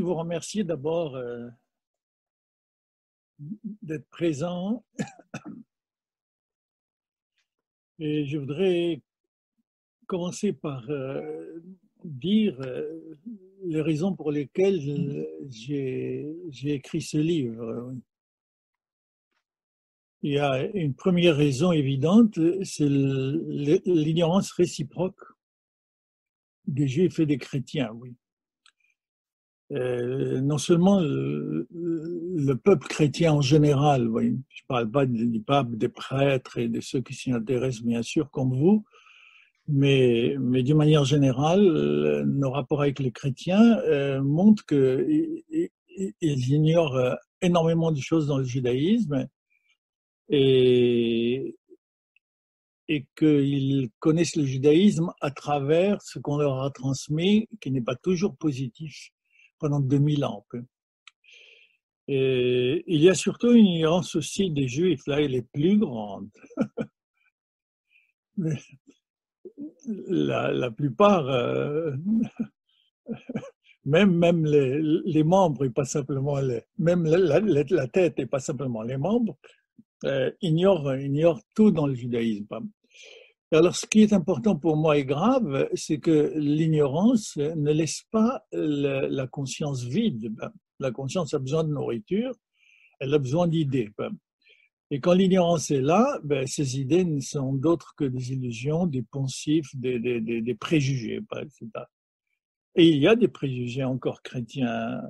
vous remercier d'abord euh, d'être présent. Et je voudrais commencer par euh, dire euh, les raisons pour lesquelles j'ai écrit ce livre. Il y a une première raison évidente, c'est l'ignorance réciproque des juifs et des chrétiens. Euh, non seulement le, peuple chrétien en général, je ne parle pas du pape, des prêtres et de ceux qui s'y intéressent bien sûr comme vous, mais, mais d'une manière générale, nos rapports avec les chrétiens euh, montrent qu'ils ignorent euh, énormément de choses dans le judaïsme et, et qu'ils connaissent le judaïsme à travers ce qu'on leur a transmis, qui n'est pas toujours positif pendant 2000 ans. Et il y a surtout une ignorance aussi des Juifs, là, elle est plus grande. la, plupart, euh, même, même les, membres, et pas simplement les, même la, la, tête et pas simplement les membres, euh, ignorent, ignorent tout dans le judaïsme. Alors, ce qui est important pour moi et grave, c'est que l'ignorance ne laisse pas la conscience vide. La conscience a besoin de nourriture, elle a besoin d'idées. Et quand l'ignorance est là, ben, ces idées ne sont d'autres que des illusions, des poncifs, des, des, préjugés. Et il y a des préjugés encore chrétiens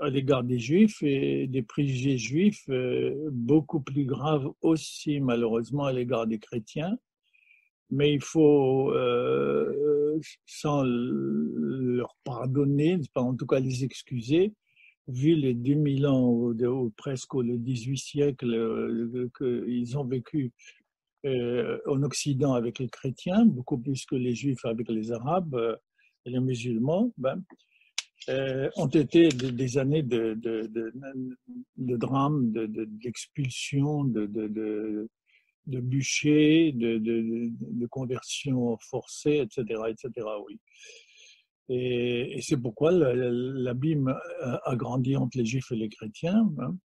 à l'égard des juifs et des préjugés juifs euh, beaucoup plus graves aussi malheureusement à l'égard des chrétiens. Mais il faut, euh, sans leur pardonner, en tout cas les excuser, vu les 2000 ans ou, presque le 18 siècle qu'ils ont vécu en Occident avec les chrétiens, beaucoup plus que les juifs avec les arabes et les musulmans, ben, euh, ont été des, années de, de, de, de drame, d'expulsion, de, de, de, bûcher, de, de, conversion forcée, etc. etc. Oui. Et, c'est pourquoi l'abîme a grandi entre les juifs et les chrétiens. Hein.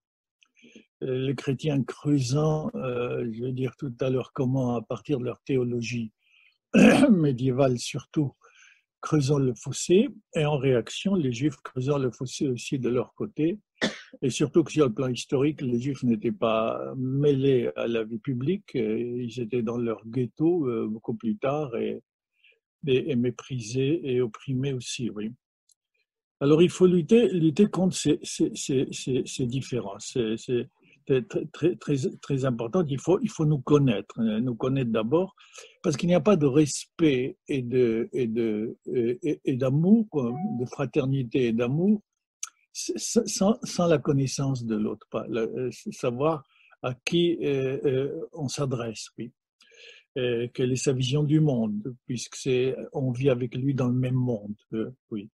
Les chrétiens creusant, euh, je vais dire tout à l'heure comment, à partir de leur théologie médiévale surtout, creusant le fossé, et en réaction, les Juifs creusant le fossé aussi de leur côté. Et surtout que sur le plan historique, les Juifs n'étaient pas mêlés à la vie publique, ils étaient dans leur ghetto euh, beaucoup plus tard et, méprisés et opprimés aussi, oui. Alors il faut lutter, lutter contre ces différences, très, très, très importante. Il faut, il faut nous connaître, hein, nous connaître d'abord, parce qu'il n'y a pas de respect et de et de et, d'amour, de fraternité et d'amour, sans, sans, la connaissance de l'autre, euh, savoir à qui euh, euh, on s'adresse, oui. quelle est sa vision du monde, puisque c'est on vit avec lui dans le même monde, oui,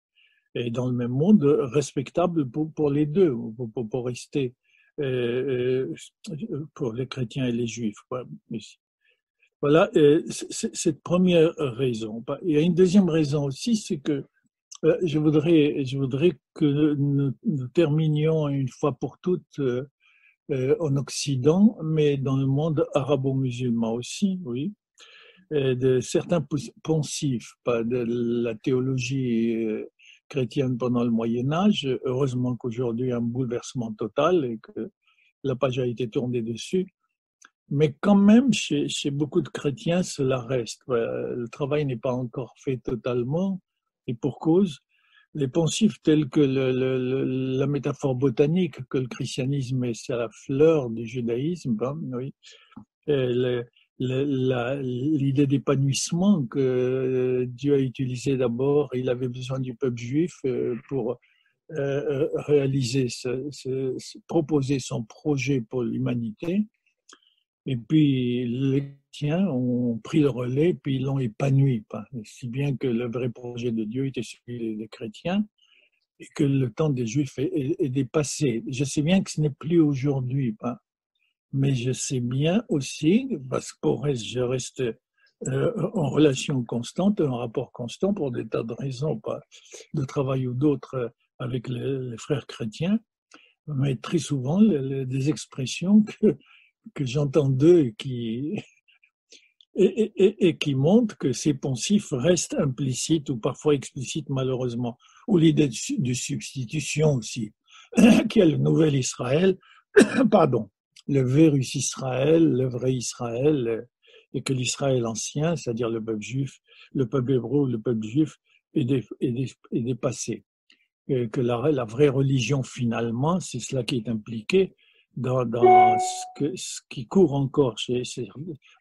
et dans le même monde respectable pour, pour les deux, pour, pour, rester pour les chrétiens et les juifs. Voilà euh, cette première raison. Il y a une deuxième raison aussi, c'est que je voudrais, je voudrais que nous, terminions une fois pour toutes en Occident, mais dans le monde arabo-musulman aussi, oui, de certains poncifs, pas de la théologie chrétienne pendant le Moyen Âge. Heureusement qu'aujourd'hui, un bouleversement total et que la page a été tournée dessus. Mais quand même, chez, beaucoup de chrétiens, cela reste. Le travail n'est pas encore fait totalement, et pour cause. Les poncifs tels que la métaphore botanique que le christianisme est, c'est la fleur du judaïsme, hein, oui. L'idée d'épanouissement que Dieu a utilisé d'abord. Il avait besoin du peuple juif euh, pour euh, euh, réaliser, proposer son projet pour l'humanité. Et puis les chrétiens ont pris le relais, puis ils l'ont épanoui. Si bien que le vrai projet de Dieu était celui des chrétiens et que le temps des juifs est, dépassé. Je sais bien que ce n'est plus aujourd'hui mais je sais bien aussi, parce que je reste euh, en relation constante, en rapport constant pour des tas de raisons, pas de travail ou d'autres avec les, frères chrétiens, mais très souvent des expressions que, que j'entends d'eux qui, et, et, et, qui montrent que ces poncifs restent implicites ou parfois explicites malheureusement. Ou l'idée de, substitution aussi, qui est le nouvel Israël, pardon, le virus Israël, le vrai Israël, et que l'Israël ancien, c'est-à-dire le peuple juif, le peuple hébreu, le peuple juif, est, dépassé. Et que la, vraie religion, finalement, c'est cela qui est impliqué dans, ce, qui court encore chez,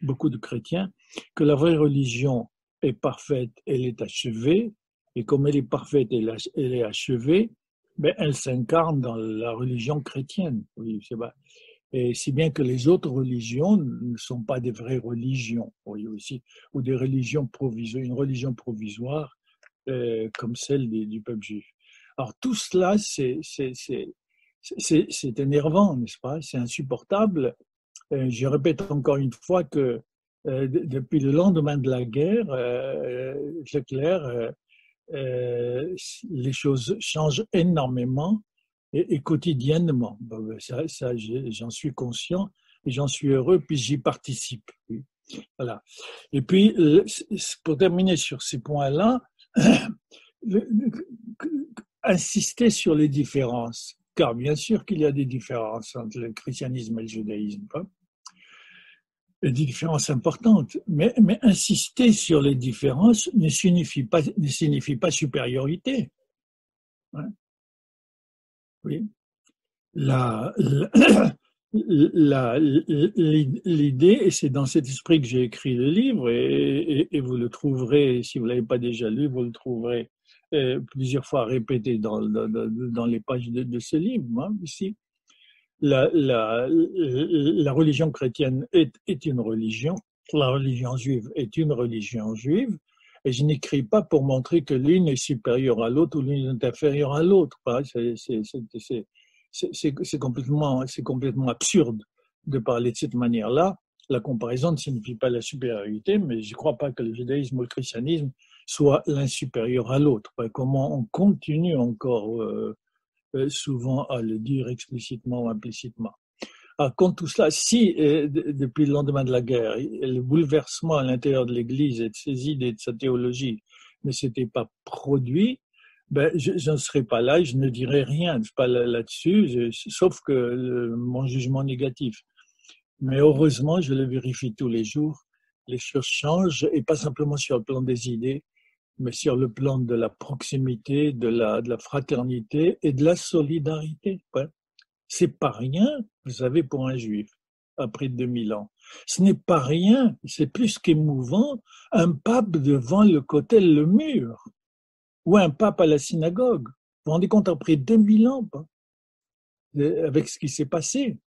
beaucoup de chrétiens, que la vraie religion est parfaite, elle est achevée, et comme elle est parfaite, elle, est achevée, ben, elle s'incarne dans la religion chrétienne. Oui, et si bien que les autres religions ne sont pas des vraies religions, voyez aussi, ou des religions provisoires, une religion provisoire euh, comme celle du peuple juif. Alors tout cela, c'est énervant, n'est-ce pas? C'est insupportable. Euh, je répète encore une fois que euh, depuis le lendemain de la guerre, euh, c'est clair, euh, les choses changent énormément et, quotidiennement. Ben, ça, j'en suis conscient et j'en suis heureux, puis j'y participe. Voilà. Et puis, pour terminer sur ces points-là, insister sur les différences, car bien sûr qu'il y a des différences entre le christianisme et le judaïsme, hein. des différences importantes, mais, mais insister sur les différences ne signifie pas, ne signifie pas supériorité. Hein. Oui. La, l'idée, et c'est dans cet esprit que j'ai écrit le livre, et, et, vous le trouverez, si vous ne l'avez pas déjà lu, vous le trouverez euh, plusieurs fois répété dans, dans, dans les pages de, ce livre, hein, ici. La, la, la, religion chrétienne est, est une religion, la religion juive est une religion juive, et je n'écris pas pour montrer que l'une est supérieure à l'autre ou l'une est inférieure à l'autre. C'est complètement, absurde de parler de cette manière-là. La comparaison ne signifie pas la supériorité, mais je ne crois pas que le judaïsme ou le christianisme soient l'un supérieur à l'autre. Comment on continue encore euh, euh, souvent à le dire explicitement ou implicitement. Ah, contre tout cela, si euh, depuis le lendemain de la guerre, le bouleversement à l'intérieur de l'Église et de ses idées, de sa théologie ne s'était pas produit, ben, je, ne serais pas là, je ne dirais rien pas là-dessus, sauf que mon jugement négatif. Mais heureusement, je le vérifie tous les jours, les choses changent, et pas simplement sur le plan des idées, mais sur le plan de la proximité, de la, fraternité et de la solidarité. C'est pas rien, vous savez, pour un juif, après 2000 ans. Ce n'est pas rien, c'est plus qu'émouvant, un pape devant le côté le mur, ou un pape à la synagogue. Vous vous rendez compte, après 2000 ans, avec ce qui s'est passé,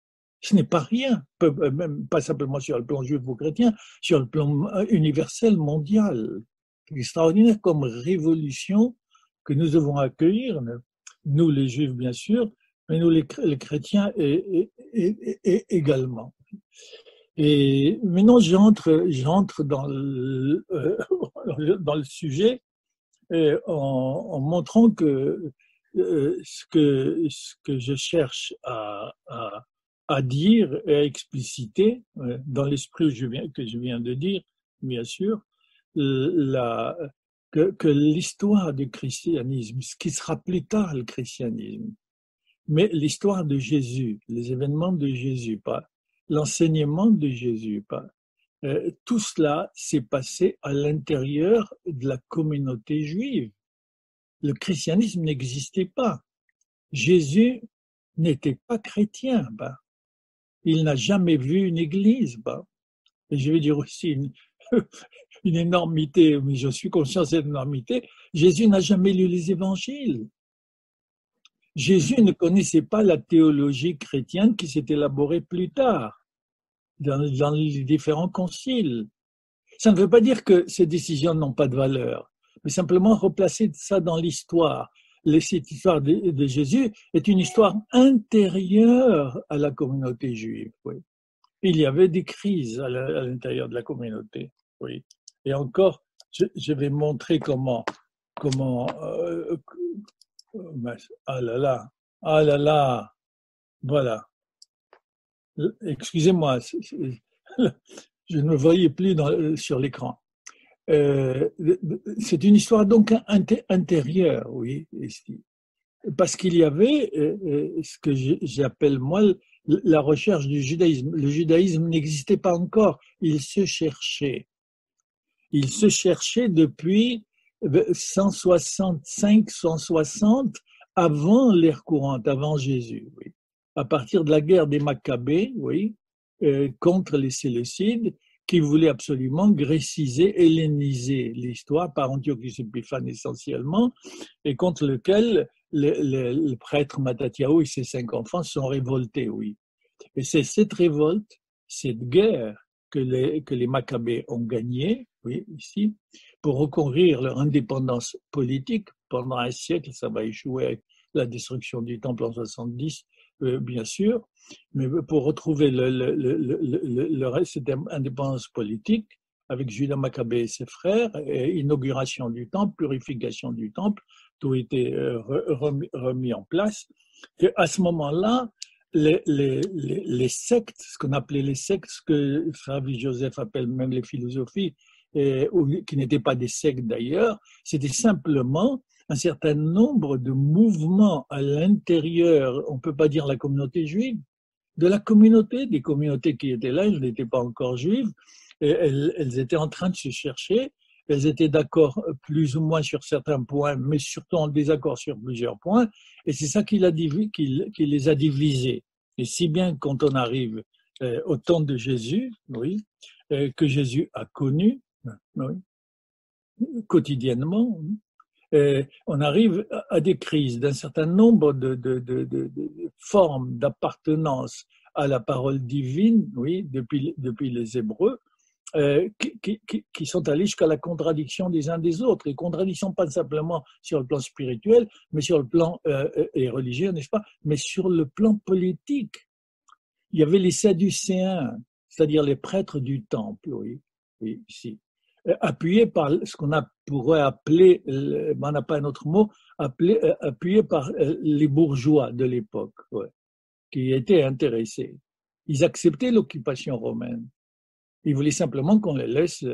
ce n'est pas rien, même pas simplement sur le plan juif ou chrétien, sur le plan euh, universel, mondial. Extraordinaire comme révolution que nous devons accueillir, nous les juifs bien sûr, mais nous les, chrétiens également. Et maintenant, j'entre, j'entre dans le, euh, dans le sujet en, montrant que euh, ce que ce que je cherche à, à, dire et à expliciter euh, dans l'esprit que je viens de dire, bien sûr, la, que l'histoire du christianisme, ce qui sera plus tard le christianisme, mais l'histoire de Jésus, les événements de Jésus, pas l'enseignement de Jésus, pas euh, tout cela s'est passé à l'intérieur de la communauté juive. Le christianisme n'existait pas. Jésus n'était pas chrétien. Il n'a jamais vu une église. Et je vais dire aussi une, une énormité, mais je suis conscient de cette énormité. Jésus n'a jamais lu les évangiles. Jésus ne connaissait pas la théologie chrétienne qui s'est élaborée plus tard dans, les différents conciles. Ça ne veut pas dire que ces décisions n'ont pas de valeur, mais simplement replacer ça dans l'histoire. Cette histoire de, Jésus est une histoire intérieure à la communauté juive. Oui. Il y avait des crises à l'intérieur de la communauté. Oui. Et encore, je, vais montrer comment, comment, euh, ah là là, ah là là, voilà. Excusez-moi, je ne me voyais plus dans, sur l'écran. Euh, c'est une histoire donc intérieure, oui, parce qu'il y avait euh, euh, ce que j'appelle moi la recherche du judaïsme. Le judaïsme n'existait pas encore, il se cherchait. Il se cherchait depuis 165, 160 avant l'ère courante, avant Jésus. À partir de la guerre des Maccabées, oui, contre les Séleucides, qui voulait absolument gréciser, helléniser l'histoire par Antiochus Épiphane essentiellement, et contre lequel le, prêtre Matatiaou et ses cinq enfants sont révoltés, oui. Et c'est cette révolte, cette guerre que les, que les Maccabées ont gagnée, oui, ici, pour reconquérir leur indépendance politique pendant un siècle, ça va échouer avec la destruction du temple en 70, euh, bien sûr, mais pour retrouver le, reste d'indépendance politique, avec Judas Maccabée et ses frères, inauguration du temple, purification du temple, tout était euh, remis, en place. Et à ce moment-là, les, sectes, ce qu'on appelait les sectes, ce que Fabien Joseph appelle même les philosophies, et, qui n'étaient pas des sectes d'ailleurs, c'était simplement un certain nombre de mouvements à l'intérieur, on ne peut pas dire la communauté juive, de la communauté, des communautés qui étaient là, elles n'étaient pas encore juives, elles, étaient en train de se chercher, elles étaient d'accord plus ou moins sur certains points, mais surtout en désaccord sur plusieurs points, et c'est ça qui, les a divisés. Et si bien quand on arrive euh, au temps de Jésus, oui, euh, que Jésus a connu, oui, quotidiennement, euh, on arrive à des crises d'un certain nombre de, formes d'appartenance à la parole divine, oui, depuis, depuis les Hébreux, euh, qui, sont allés jusqu'à la contradiction des uns des autres. Et contradiction pas simplement sur le plan spirituel, mais sur le plan euh, et religieux, n'est-ce pas Mais sur le plan politique. Il y avait les Sadducéens, c'est-à-dire les prêtres du temple, oui, oui ici. Euh, appuyé par ce qu'on pourrait appeler, on n'a pas un autre mot, appelé, euh, appuyé par euh, les bourgeois de l'époque, qui étaient intéressés. Ils acceptaient l'occupation romaine. Ils voulaient simplement qu'on les laisse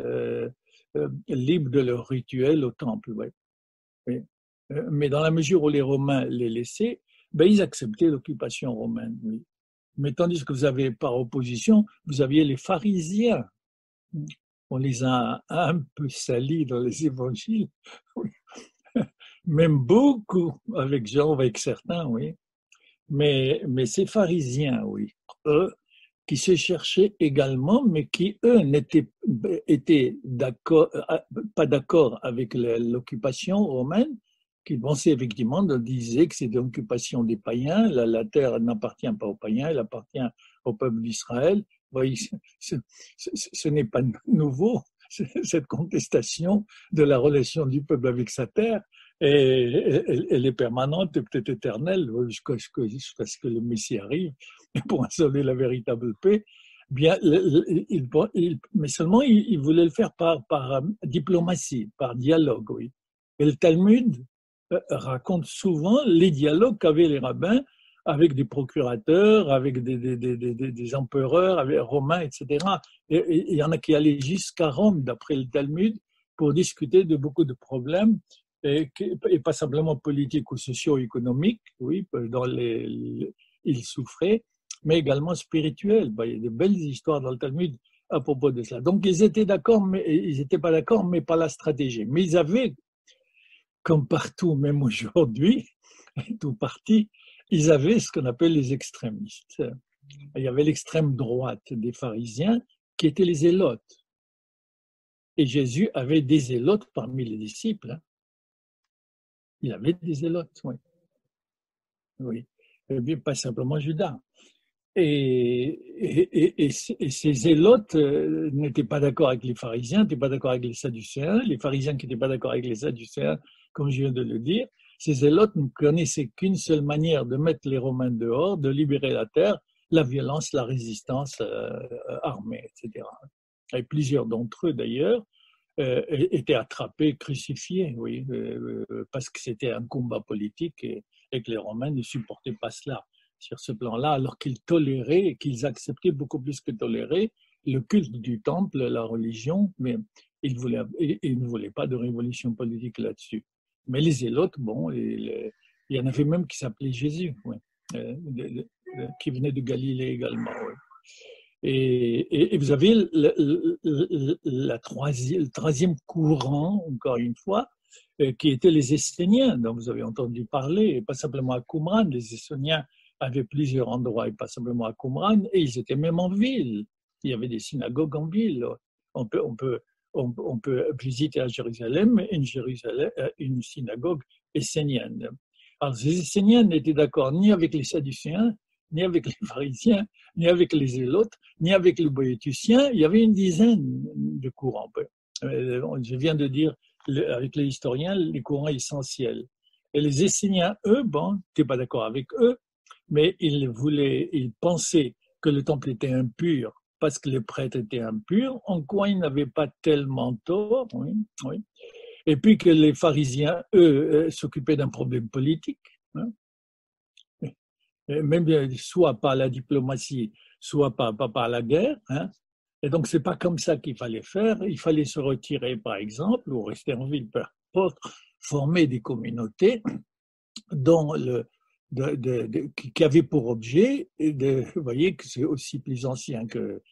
libres de leur rituel au temple. Mais dans la mesure où les Romains les laissaient, ben, ils acceptaient l'occupation romaine. Mais tandis que vous avez par opposition, vous aviez les pharisiens on les a un peu salis dans les évangiles, même beaucoup avec Jean, avec certains, oui. Mais, mais ces pharisiens, oui, eux, qui se cherchaient également, mais qui, eux, n'étaient étaient pas d'accord avec l'occupation romaine, qui pensaient effectivement, disaient que c'était l'occupation des païens, la terre n'appartient pas aux païens, elle appartient au peuple d'Israël, ce, n'est pas nouveau, cette contestation de la relation du peuple avec sa terre, et elle, est permanente et peut-être éternelle jusqu'à ce que le Messie arrive pour installer la véritable paix. Bien, mais seulement il, voulait le faire par, par euh, diplomatie, par dialogue, oui. Et le Talmud euh, raconte souvent les dialogues qu'avaient les rabbins avec des procurateurs, avec des, des, des, des empereurs, avec romains, etc. Et il y en a qui allaient jusqu'à Rome, d'après le Talmud, pour discuter de beaucoup de problèmes, et, pas simplement politiques ou socio-économiques, oui, dans les, ils souffraient, mais également spirituels. il y a de belles histoires dans le Talmud à propos de cela. Donc ils étaient d'accord, mais ils n'étaient pas d'accord, mais pas la stratégie. Mais ils avaient, comme partout, même aujourd'hui, tout parti, ils avaient ce qu'on appelle les extrémistes. Il y avait l'extrême droite des pharisiens qui étaient les zélotes. Et Jésus avait des zélotes parmi les disciples. Hein. Il avait des zélotes, oui. Oui. Et bien, pas simplement Judas. Et, et, ces zélotes euh, n'étaient pas d'accord avec les pharisiens, n'étaient pas d'accord avec les sadducéens. Les pharisiens qui n'étaient pas d'accord avec les sadducéens, comme je viens de le dire, ces zélotes ne connaissaient qu'une seule manière de mettre les Romains dehors, de libérer la terre, la violence, la résistance euh, armée, etc. Et plusieurs d'entre eux, d'ailleurs, étaient attrapés, crucifiés, oui, parce que c'était un combat politique et, et, que les Romains ne supportaient pas cela sur ce plan-là, alors qu'ils toléraient et qu'ils acceptaient beaucoup plus que tolérer le culte du temple, la religion, mais ils, ne voulaient pas de révolution politique là-dessus. Mais les zélotes, bon, il y en avait même qui s'appelait Jésus, euh, qui venait de Galilée également. Et, vous avez le, la troisième courant, encore une fois, euh, qui étaient les Esséniens, dont vous avez entendu parler, et pas simplement à Qumran. Les Esséniens avaient plusieurs endroits, et pas simplement à Qumran, et ils étaient même en ville. Il y avait des synagogues en ville. On peut, on peut, on, peut visiter à Jérusalem euh, une synagogue essénienne. Alors, les Esséniens n'étaient d'accord ni avec les Sadducéens, ni avec les pharisiens, ni avec les zélotes, ni avec les boétuciens. Il y avait une dizaine de courants. Euh, je viens de dire, avec les historiens, les courants essentiels. Et les Esséniens, eux, bon, n'étaient pas d'accord avec eux, mais ils voulaient, ils pensaient que le temple était impur parce que les prêtres étaient impurs, en quoi ils n'avaient pas tellement tort, oui, oui. Et puis que les pharisiens, eux, euh, s'occupaient d'un problème politique. Hein même euh, soit par la diplomatie, soit par, par la guerre. Hein. Et donc, c'est pas comme ça qu'il fallait faire. Il fallait se retirer, par exemple, ou rester en ville, pour former des communautés dont le, de, qui avaient pour objet, de, vous voyez que c'est aussi plus ancien que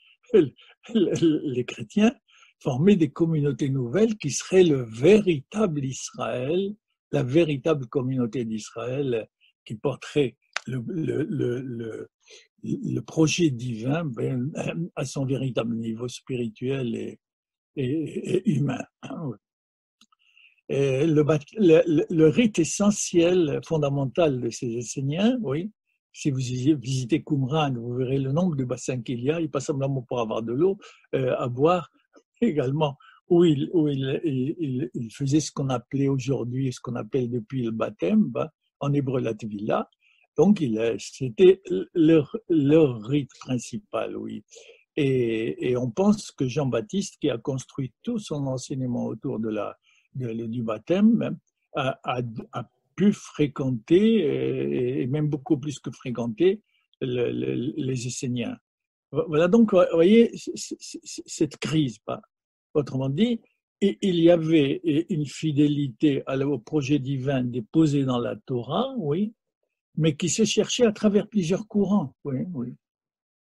les chrétiens, former des communautés nouvelles qui seraient le véritable Israël, la véritable communauté d'Israël qui porterait le, le, le, le, projet divin ben, à son véritable niveau spirituel et, et, humain. Et le, rite essentiel, fondamental de ces Esséniens, oui, si vous visitez Qumran, vous verrez le nombre de bassins qu'il y a, il pas simplement pour avoir de l'eau euh, à boire, également où il, où faisait ce qu'on appelait aujourd'hui, ce qu'on appelle depuis le baptême, ben, en hébreu la tvila, donc, c'était leur, leur, rite principal, oui. Et, et on pense que Jean-Baptiste, qui a construit tout son enseignement autour de la, du baptême, a, a, pu fréquenter, et même beaucoup plus que fréquenter, les Esséniens. Voilà donc, vous voyez, cette crise, autrement dit, il y avait une fidélité au projet divin déposé dans la Torah, oui, mais qui se cherchait à travers plusieurs courants. Oui, oui.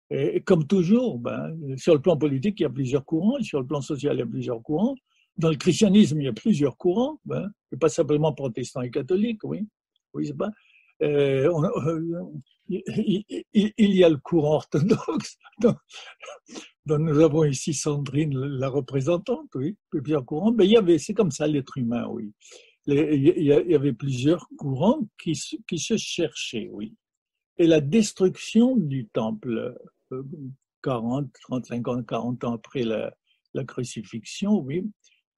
Et comme toujours, ben, sur le plan politique, il y a plusieurs courants, sur le plan social, il y a plusieurs courants. Dans le christianisme, il y a plusieurs courants, ben, pas simplement protestants et catholiques, oui. Oui, pas. Euh, il, y a le courant orthodoxe, dont, nous avons ici Sandrine, la représentante, oui, plusieurs courants. Mais il y avait, c'est comme ça l'être humain, oui il y avait plusieurs courants qui, se cherchaient, oui. Et la destruction du temple, 40, 35 ans, 40 ans après la crucifixion, oui,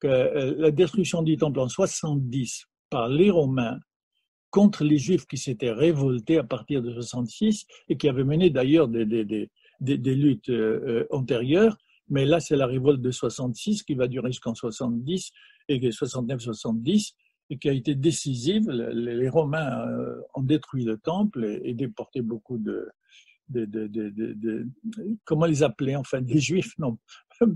euh, la destruction du temple en 70 par les Romains contre les Juifs qui s'étaient révoltés à partir de 66 et qui avaient mené d'ailleurs des, luttes euh, euh, antérieures, mais là c'est la révolte de 66 qui va durer jusqu'en 70 et 69-70 et qui a été décisive. Les Romains ont détruit le temple et déporté beaucoup de, comment les appeler enfin des Juifs non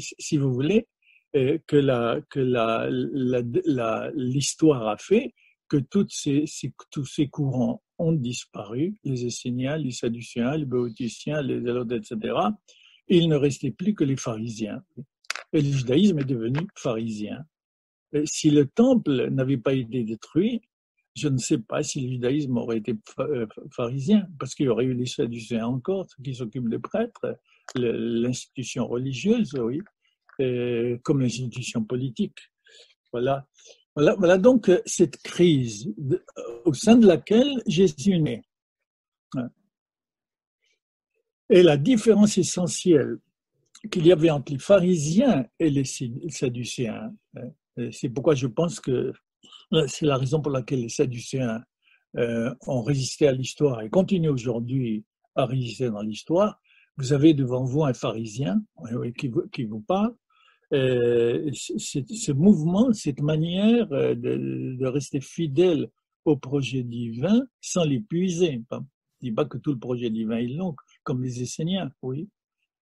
si vous voulez que la que la, la, l'histoire a fait que ces, tous ces courants ont disparu, les Esséniens, les Sadduciens, les Béoticiens, les Zélotes, etc. Et il ne restait plus que les pharisiens. Et le judaïsme est devenu pharisien. Euh, si le temple n'avait pas été détruit, je ne sais pas si le judaïsme aurait été euh, pharisien, parce qu'il y aurait eu les sadducéens encore, qui s'occupent des prêtres, l'institution religieuse, oui, comme l'institution politique. Voilà. voilà. Voilà donc euh, cette crise au sein de laquelle Jésus naît. Et la différence essentielle qu'il y avait entre les pharisiens et les sadducéens, hein, c'est pourquoi je pense que euh, c'est la raison pour laquelle les Sadducéens euh, ont résisté à l'histoire et continuent aujourd'hui à résister dans l'histoire. Vous avez devant vous un pharisien qui vous parle, euh, ce mouvement, cette manière euh, de, rester fidèle au projet divin sans l'épuiser. Je ne dis pas que tout le projet divin est long, comme les Esséniens, oui,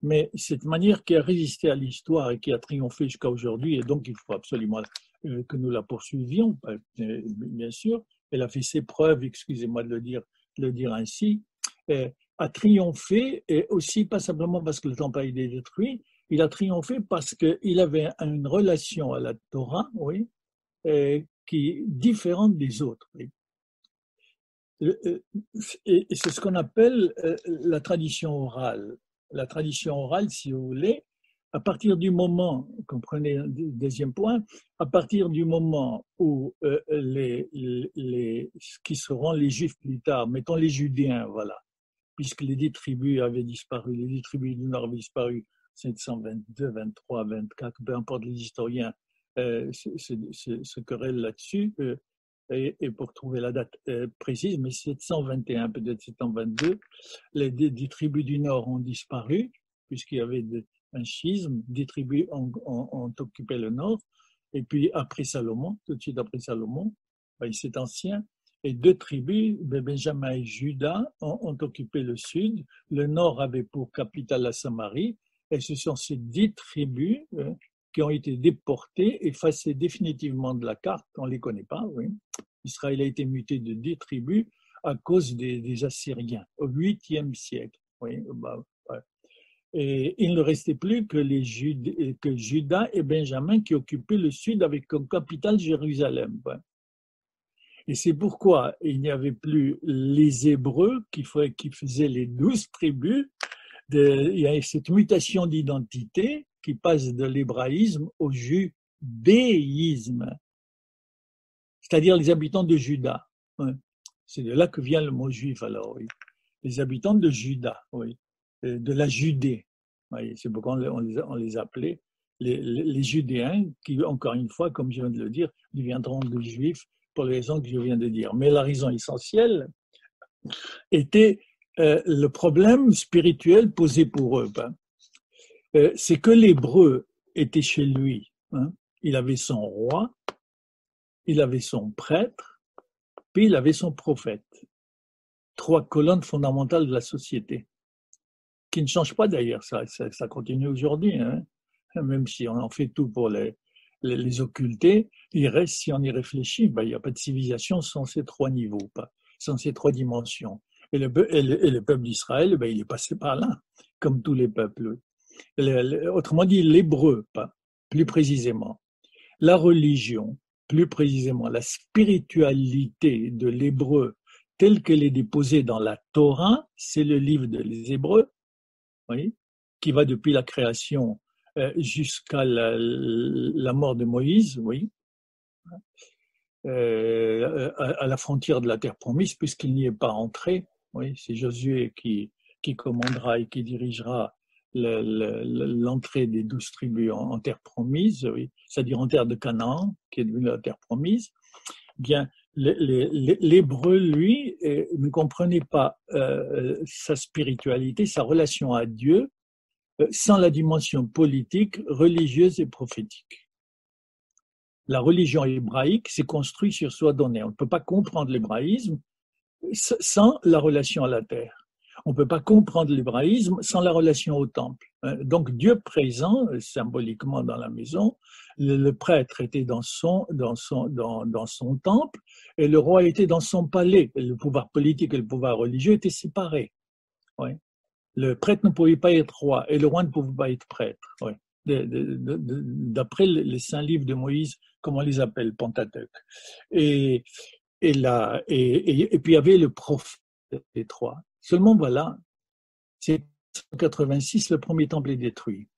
mais cette manière qui a résisté à l'histoire et qui a triomphé jusqu'à aujourd'hui, et donc il faut absolument euh, que nous la poursuivions, bien sûr. Elle a fait ses preuves, excusez-moi de le dire, de le dire ainsi, a triomphé, et aussi pas simplement parce que le temple a été détruit, il a triomphé parce qu'il avait une relation à la Torah, oui, qui est différente des autres. Euh, et c'est ce qu'on appelle euh, la tradition orale. La tradition orale, si vous voulez, à partir du moment, comprenez le deuxième point, à partir du moment où euh, les, les, qui seront les juifs plus tard, mettons les judéens, voilà, puisque les dix tribus avaient disparu, les dix tribus du Nord avaient disparu, 722, 23, 24, peu importe les historiens euh, se, querellent là-dessus, euh, et, pour trouver la date euh, précise, mais 721, peut-être 722, les dix tribus du Nord ont disparu, puisqu'il y avait un schisme, des tribus ont, occupé le Nord, et puis après Salomon, tout de suite après Salomon, c'est ancien, et deux tribus, ben, Benjamin et Judas, ont, ont, occupé le sud. Le nord avait pour capitale la Samarie, et ce sont ces dix tribus euh, qui ont été déportées, effacées définitivement de la carte. On ne les connaît pas. Israël a été muté de dix tribus à cause des, Assyriens au 8e siècle. Et il ne restait plus que, que Judas et Benjamin qui occupaient le sud avec comme capitale Jérusalem. Et c'est pourquoi il n'y avait plus les Hébreux qui faisaient les douze tribus, il y a cette mutation d'identité qui passe de l'hébraïsme au judéisme, c'est-à-dire les habitants de Juda. C'est de là que vient le mot juif alors, oui. Les habitants de Juda, oui, de la Judée. C'est pourquoi on les, appelait les, Judéens, qui, encore une fois, comme je viens de le dire, deviendront des Juifs pour les raisons que je viens de dire. Mais la raison essentielle était euh, le problème spirituel posé pour eux, ben, euh, c'est que l'hébreu était chez lui. Hein. Il avait son roi, il avait son prêtre, puis il avait son prophète. Trois colonnes fondamentales de la société, qui ne changent pas d'ailleurs, ça, ça, continue aujourd'hui. Hein. Même si on en fait tout pour les, les, occulter, il reste, si on y réfléchit, ben, il n'y a pas de civilisation sans ces trois niveaux, pas, sans ces trois dimensions. Et le, peuple d'Israël, ben, il est passé par là, comme tous les peuples. autrement dit, l'hébreu, plus précisément. La religion, plus précisément, la spiritualité de l'hébreu telle qu'elle est déposée dans la Torah, c'est le livre des Hébreux, oui, qui va depuis la création euh, jusqu'à la, mort de Moïse, oui, euh, à, la frontière de la terre promise, puisqu'il n'y est pas entré. Oui, c'est Josué qui, qui commandera et qui dirigera l'entrée des douze tribus en, terre promise, oui, c'est-à-dire en terre de Canaan, qui est devenue la terre promise. Bien, l'hébreu, lui, euh, ne comprenait pas euh, sa spiritualité, sa relation à Dieu, euh, sans la dimension politique, religieuse et prophétique. La religion hébraïque s'est construite sur soi donné. On ne peut pas comprendre l'hébraïsme sans la relation à la terre. On ne peut pas comprendre l'hébraïsme sans la relation au temple. Hein. Donc Dieu présent symboliquement dans la maison, le, prêtre était dans son, dans, son, dans, dans son temple et le roi était dans son palais. Le pouvoir politique et le pouvoir religieux étaient séparés. Le prêtre ne pouvait pas être roi et le roi ne pouvait pas être prêtre. D'après les saints livres de Moïse, comme on les appelle, Pentateuque. Et, et, et, et, puis il y avait le prophète des trois. Seulement voilà, c'est 86, le premier temple est détruit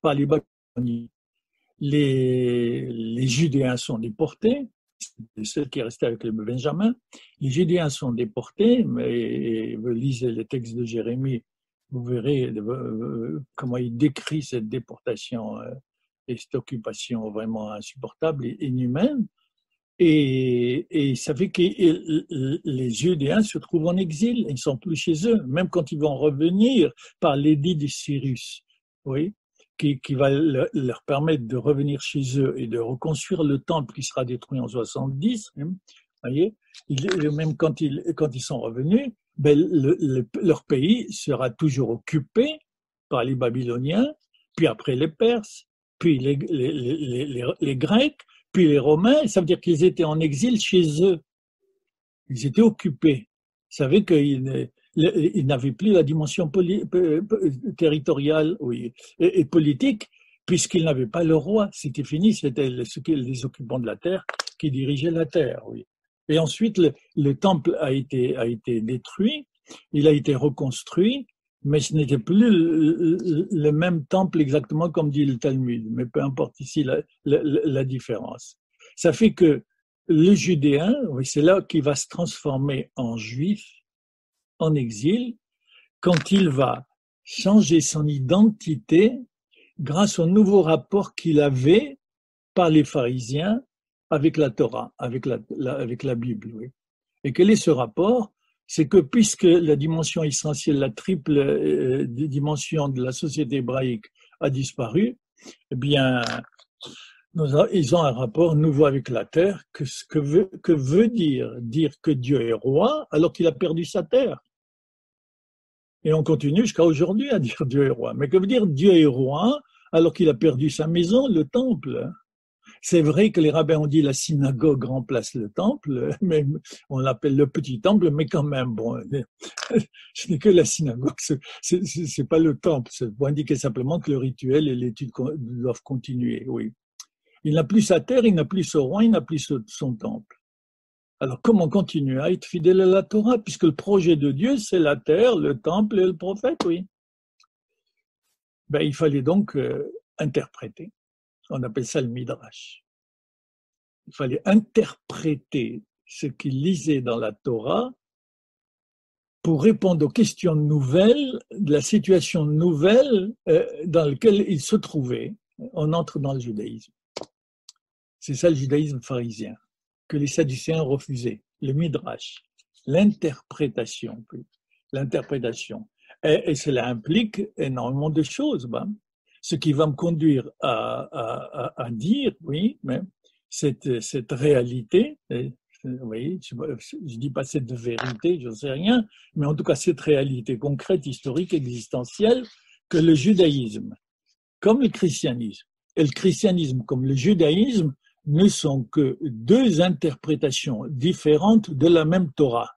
par les Babyloniens. Les, les Judéens sont déportés, ceux qui restaient avec les Benjamin. Les Judéens sont déportés, mais vous lisez les textes de Jérémie, vous verrez euh, euh, comment il décrit cette déportation euh, et cette occupation vraiment insupportable et inhumaine. Et, ça fait que les Judéens se trouvent en exil, ils ne sont plus chez eux, même quand ils vont revenir par l'édit de Cyrus. Oui, qui, qui va leur permettre de revenir chez eux et de reconstruire le temple qui sera détruit en 70. Hein, voyez, même quand ils, quand ils sont revenus, ben, leur pays sera toujours occupé par les Babyloniens, puis après les Perses, puis les, les, les Grecs, puis les Romains. Ça veut dire qu'ils étaient en exil chez eux. Ils étaient occupés. Ils savaient qu'ils il n'avait plus la dimension territoriale oui, et, politique, puisqu'il n'avait pas le roi. C'était fini, c'était les occupants de la terre qui dirigeaient la terre. Oui. Et ensuite, le, temple a été, a été détruit, il a été reconstruit, mais ce n'était plus le, même temple exactement comme dit le Talmud. Mais peu importe ici la, la différence. Ça fait que le Judéen, oui, c'est là qu'il va se transformer en juif en exil quand il va changer son identité grâce au nouveau rapport qu'il avait par les pharisiens avec la Torah, avec la, avec la Bible. Et quel est ce rapport? C'est que puisque la dimension essentielle, la triple euh, dimension de la société hébraïque a disparu, eh bien, ils ont un rapport nouveau avec la terre. Que, que veut dire dire que Dieu est roi alors qu'il a perdu sa terre? Et on continue jusqu'à aujourd'hui à dire Dieu est roi. Mais que veut dire Dieu est roi alors qu'il a perdu sa maison, le temple? C'est vrai que les rabbins ont dit la synagogue remplace le temple, mais on l'appelle le petit temple, mais quand même, bon, ce n'est que la synagogue, c'est pas le temple. C'est pour indiquer simplement que le rituel et l'étude doivent continuer, oui. Il n'a plus sa terre, il n'a plus son roi, il n'a plus son temple. Alors comment continuer à être fidèle à la Torah, puisque le projet de Dieu, c'est la terre, le temple et le prophète, oui? Ben, il fallait donc euh, interpréter. On appelle ça le midrash. Il fallait interpréter ce qu'il lisait dans la Torah pour répondre aux questions nouvelles, de la situation nouvelle euh, dans laquelle il se trouvait. On entre dans le judaïsme. C'est ça le judaïsme pharisien, que les sadducéens refusaient, le midrash, l'interprétation. L'interprétation. Et, cela implique énormément de choses. Ben. Ce qui va me conduire à, dire, oui, mais cette, cette réalité, vous je ne dis pas cette vérité, je ne sais rien, mais en tout cas cette réalité concrète, historique, existentielle, que le judaïsme, comme le christianisme, et le christianisme comme le judaïsme, ne sont que deux interprétations différentes de la même Torah,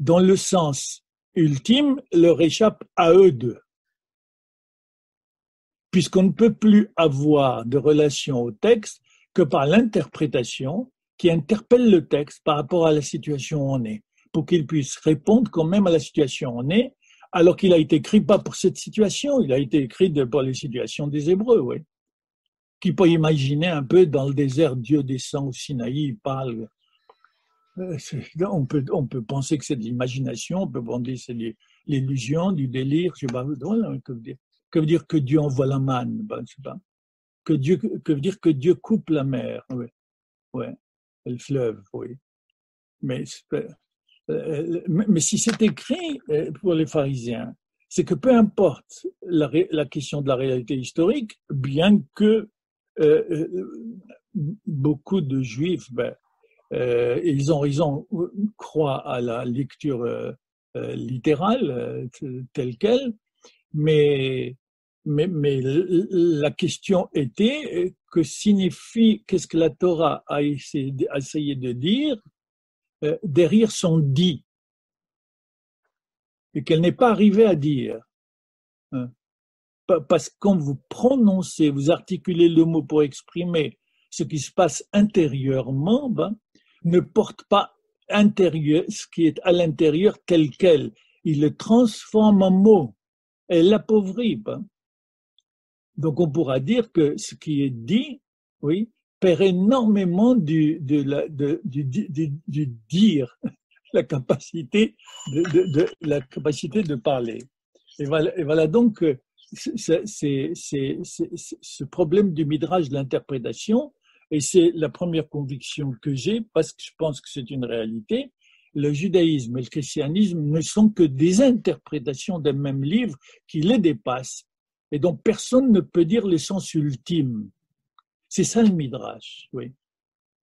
dont le sens ultime leur échappe à eux deux. Puisqu'on ne peut plus avoir de relation au texte que par l'interprétation qui interpelle le texte par rapport à la situation où on est, pour qu'il puisse répondre quand même à la situation où on est, alors qu'il a été écrit pas pour cette situation, il a été écrit pour les situations des Hébreux, oui qui peut imaginer un peu dans le désert, Dieu descend au Sinaï, il parle. Euh, on peut, on peut penser que c'est de l'imagination, on peut penser que c'est l'illusion, du délire, je sais pas, que veut dire, que veut dire que Dieu envoie la manne, ben, je sais pas. Que, Dieu, que veut dire que Dieu coupe la mer, oui. Ouais. Le fleuve, oui. Mais, euh, mais si c'est écrit euh, pour les pharisiens, c'est que peu importe la, question de la réalité historique, bien que euh, euh, beaucoup de juifs, ben, euh, ils ont raison, croient à la lecture littérale telle qu'elle, mais, mais, mais la question était que signifie, qu'est-ce que la Torah a essayé, de dire derrière son dit? Et qu'elle n'est pas arrivée à dire. Hein parce que quand vous prononcez, vous articulez le mot pour exprimer ce qui se passe intérieurement, ben, ne porte pas intérieur, ce qui est à l'intérieur tel quel. Il le transforme en mot et l'appauvrit. Donc on pourra dire que ce qui est dit, oui, perd énormément du, de du, du, du, dire, la capacité de, de, la capacité de parler. Et voilà, et voilà donc c'est ce problème du midrage de l'interprétation, et c'est la première conviction que j'ai, parce que je pense que c'est une réalité, le judaïsme et le christianisme ne sont que des interprétations d'un même livre qui les dépassent et donc personne ne peut dire le sens ultime. C'est ça le Midrash, oui.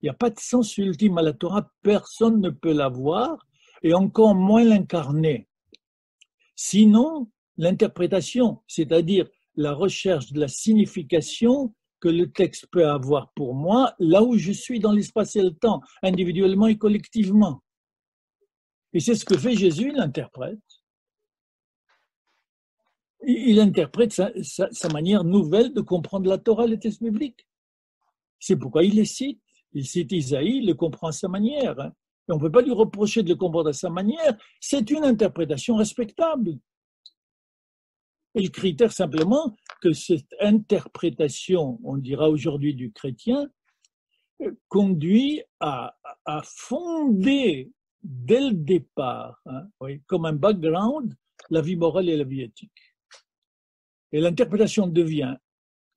Il n'y a pas de sens ultime à la Torah, personne ne peut l'avoir, et encore moins l'incarner. Sinon, l'interprétation, c'est-à-dire la recherche de la signification que le texte peut avoir pour moi, là où je suis dans l'espace et le temps, individuellement et collectivement. Et c'est ce que fait Jésus, il interprète. Il interprète sa, manière nouvelle de comprendre la Torah, les textes bibliques. C'est pourquoi il les cite. Il cite Isaïe, il le comprend à sa manière. Hein. Et on ne peut pas lui reprocher de le comprendre à sa manière. C'est une interprétation respectable. Et le critère simplement que cette interprétation, on dira aujourd'hui du chrétien, conduit à, fonder dès le départ, hein, comme un background, la vie morale et la vie éthique. Et l'interprétation devient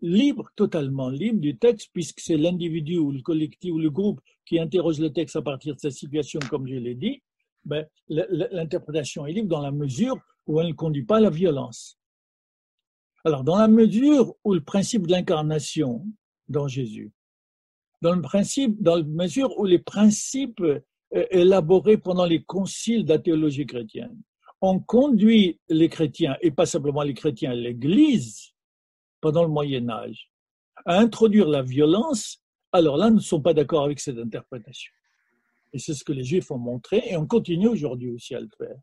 libre, totalement libre du texte, puisque c'est l'individu ou le collectif ou le groupe qui interroge le texte à partir de sa situation, comme je l'ai dit, ben, l'interprétation est libre dans la mesure où elle ne conduit pas à la violence. Alors, dans la mesure où le principe de l'incarnation dans Jésus, dans le principe, dans la mesure où les principes euh, élaborés pendant les conciles de la théologie chrétienne ont conduit les chrétiens, et pas simplement les chrétiens, l'Église, pendant le Moyen Âge, à introduire la violence, alors là, nous ne sommes pas d'accord avec cette interprétation. Et c'est ce que les Juifs ont montré, et on continue aujourd'hui aussi à le faire.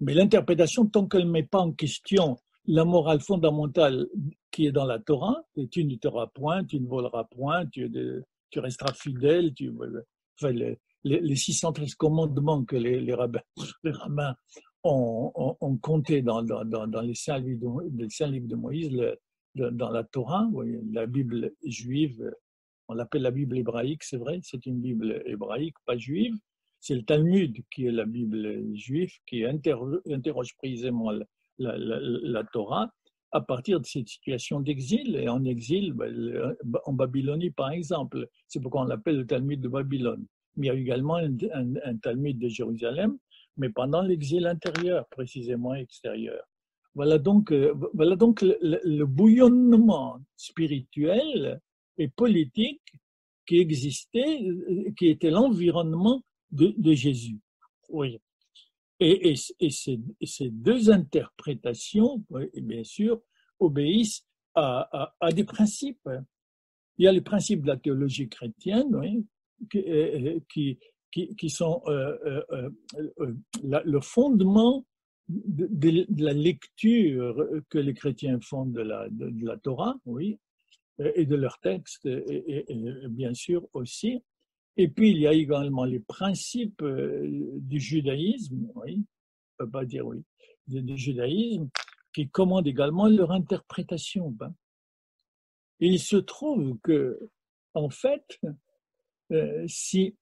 Mais l'interprétation, tant qu'elle ne met pas en question la morale fondamentale qui est dans la Torah, tu ne tueras point, tu ne voleras point, tu, resteras fidèle, tu, enfin, les, les, 613 commandements que les, rabbins, ont, ont, compté dans, les saints livres de, Moïse, dans la Torah, la Bible juive, on l'appelle la Bible hébraïque, c'est vrai, c'est une Bible hébraïque, pas juive. C'est le Talmud qui est la Bible juive, qui interroge précisément la, Torah à partir de cette situation d'exil. Et en exil, ben, en Babylonie par exemple, c'est pourquoi on l'appelle le Talmud de Babylone. Il y a également un, Talmud de Jérusalem, mais pendant l'exil intérieur, précisément extérieur. Voilà donc, euh, voilà donc le, bouillonnement spirituel et politique qui existait, euh, qui était l'environnement de, Jésus. Oui. Et, ces, deux interprétations, bien sûr, obéissent à, à, des principes. Il y a les principes de la théologie chrétienne, oui, qui, euh, qui, qui, sont euh, euh, le fondement de, la lecture que les chrétiens font de la, de, la Torah, oui, et de leurs textes, bien sûr aussi. Et puis, il y a également les principes euh, du judaïsme, oui, on peut pas dire oui, du, judaïsme, qui commandent également leur interprétation. Ben. il se trouve que, en fait, euh, si,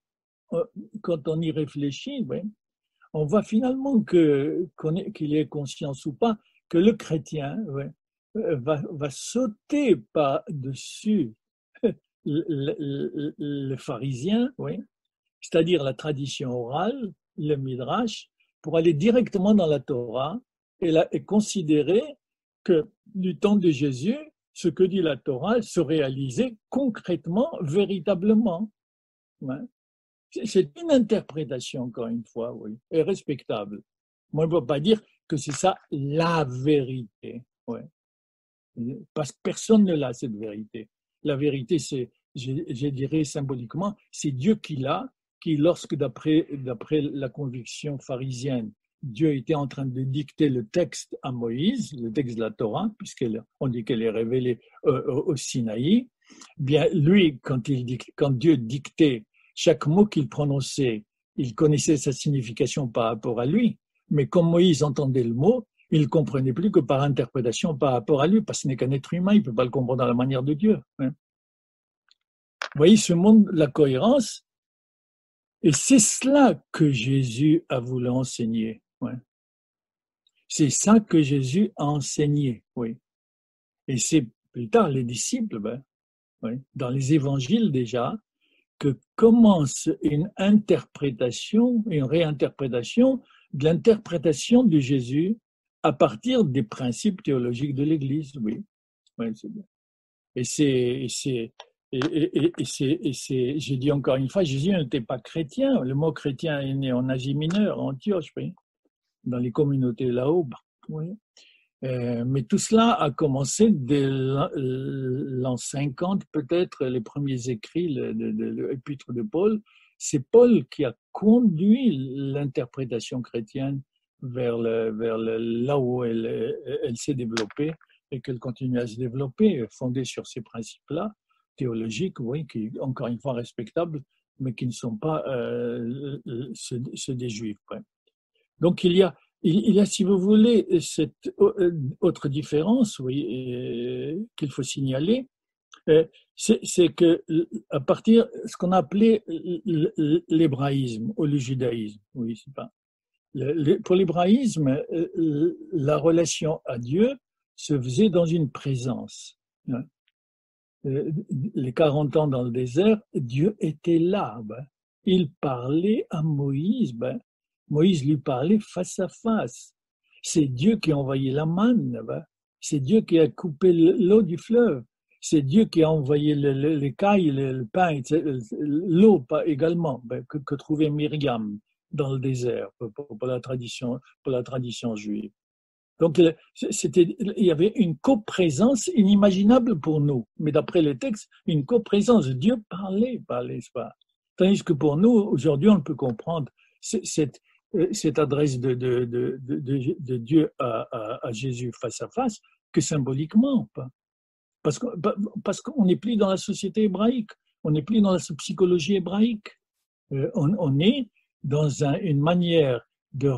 euh, quand on y réfléchit, oui, on voit finalement qu'il ait conscience ou pas que le chrétien euh, va, va sauter par-dessus le, le, pharisien, oui, c'est-à-dire la tradition orale, le midrash, pour aller directement dans la Torah et, et considérer que du temps de Jésus, ce que dit la Torah se réalisait concrètement, véritablement. C'est une interprétation, encore une fois, oui, et respectable. Moi, je ne peux pas dire que c'est ça la vérité. Parce que personne ne l'a, cette vérité. La vérité, c'est, je, dirais symboliquement, c'est Dieu qui l'a, qui, lorsque, d'après, d'après la conviction pharisienne, Dieu était en train de dicter le texte à Moïse, le texte de la Torah, puisqu'on dit qu'elle est révélée euh, au Sinaï, bien lui, quand, il, quand Dieu dictait chaque mot qu'il prononçait, il connaissait sa signification par rapport à lui, mais comme Moïse entendait le mot, il ne comprenait plus que par interprétation par rapport à lui, parce que ce n'est qu'un être humain, il ne peut pas le comprendre à la manière de Dieu. Hein. Vous voyez ce monde, la cohérence, et c'est cela que Jésus a voulu enseigner. C'est ça que Jésus a enseigné, oui. Et c'est plus tard les disciples, ben, dans les évangiles déjà, que commence une interprétation, une réinterprétation de l'interprétation de Jésus à partir des principes théologiques de l'Église, oui. Et c'est, c'est, et, c'est, et j'ai dit encore une fois, Jésus n'était pas chrétien. Le mot chrétien est né en Asie mineure, en Antioche, oui, dans les communautés là-haut. Oui. Euh, mais tout cela a commencé dès l'an 50, peut-être, les premiers écrits de, l'épître de Paul. C'est Paul qui a conduit l'interprétation chrétienne vers, là où elle, elle s'est développée et qu'elle continue à se développer, fondée sur ces principes-là, théologiques, oui, qui, encore une fois, respectables, mais qui ne sont pas euh, ceux, des Juifs. Donc il y a il y a, si vous voulez, cette euh, autre différence oui, qu'il faut signaler, euh, c'est que à partir de ce qu'on a appelé l'hébraïsme ou le judaïsme, oui, c'est pas. Pour l'hébraïsme, euh, la relation à Dieu se faisait dans une présence. Hein. Les 40 ans dans le désert, Dieu était là. Ben. Il parlait à Moïse. Moïse lui parlait face à face. C'est Dieu qui a envoyé la manne, c'est Dieu qui a coupé l'eau du fleuve, c'est Dieu qui a envoyé les cailles, le, pain, l'eau également, ben, que, trouvait Myriam dans le désert pour, la tradition, pour la tradition juive. Donc, c'était, il y avait une coprésence inimaginable pour nous. Mais d'après les textes, une coprésence. Dieu parlait, parlait, pas. Tandis que pour nous, aujourd'hui, on peut comprendre cette, cette adresse de, Dieu à, Jésus face à face que symboliquement. Parce qu'on parce qu'on n'est plus dans la société hébraïque, on n'est plus dans la psychologie hébraïque. Euh, on, est dans un, une manière de,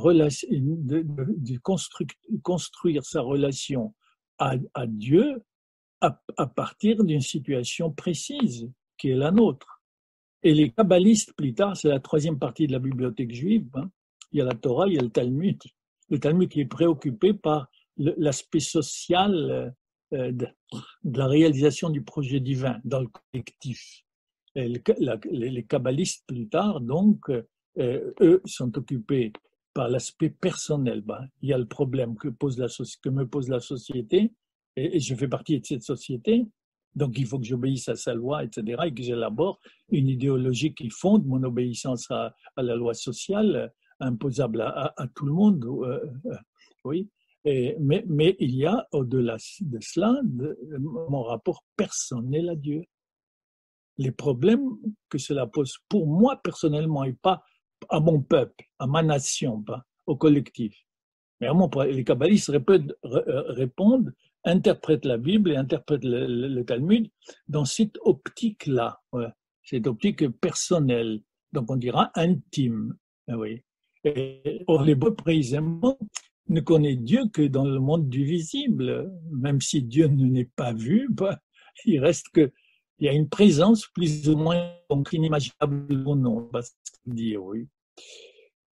construire, sa relation à, Dieu à, à partir d'une situation précise qui est la nôtre. Et les kabbalistes, plus tard, c'est la troisième partie de la bibliothèque juive, hein, il y a la Torah, il y a le Talmud. Le Talmud qui est préoccupé par l'aspect social euh, de, la réalisation du projet divin dans le collectif. les, kabbalistes plus tard, donc, euh, eux sont occupés par l'aspect personnel. Ben, il y a le problème que, pose la, que me pose la société, et, je fais partie de cette société, donc il faut que j'obéisse à sa loi, etc., et que j'élabore une idéologie qui fonde mon obéissance à la loi sociale imposable à, tout le monde, euh, euh, oui. mais, il y a au-delà de cela mon rapport personnel à Dieu. Les problèmes que cela pose pour moi personnellement et pas à mon peuple, à ma nation, pas au collectif. Mais les kabbalistes répondent, euh, répondent, interprètent la Bible et interprètent le, Talmud dans cette optique-là, cette optique personnelle, donc on dira intime. Oui. Or, l'hébreu précisément ne connaît Dieu que dans le monde du visible. Même si Dieu ne n'est pas vu, bah, il reste que il y a une présence plus ou moins inimaginable ou non, dire oui.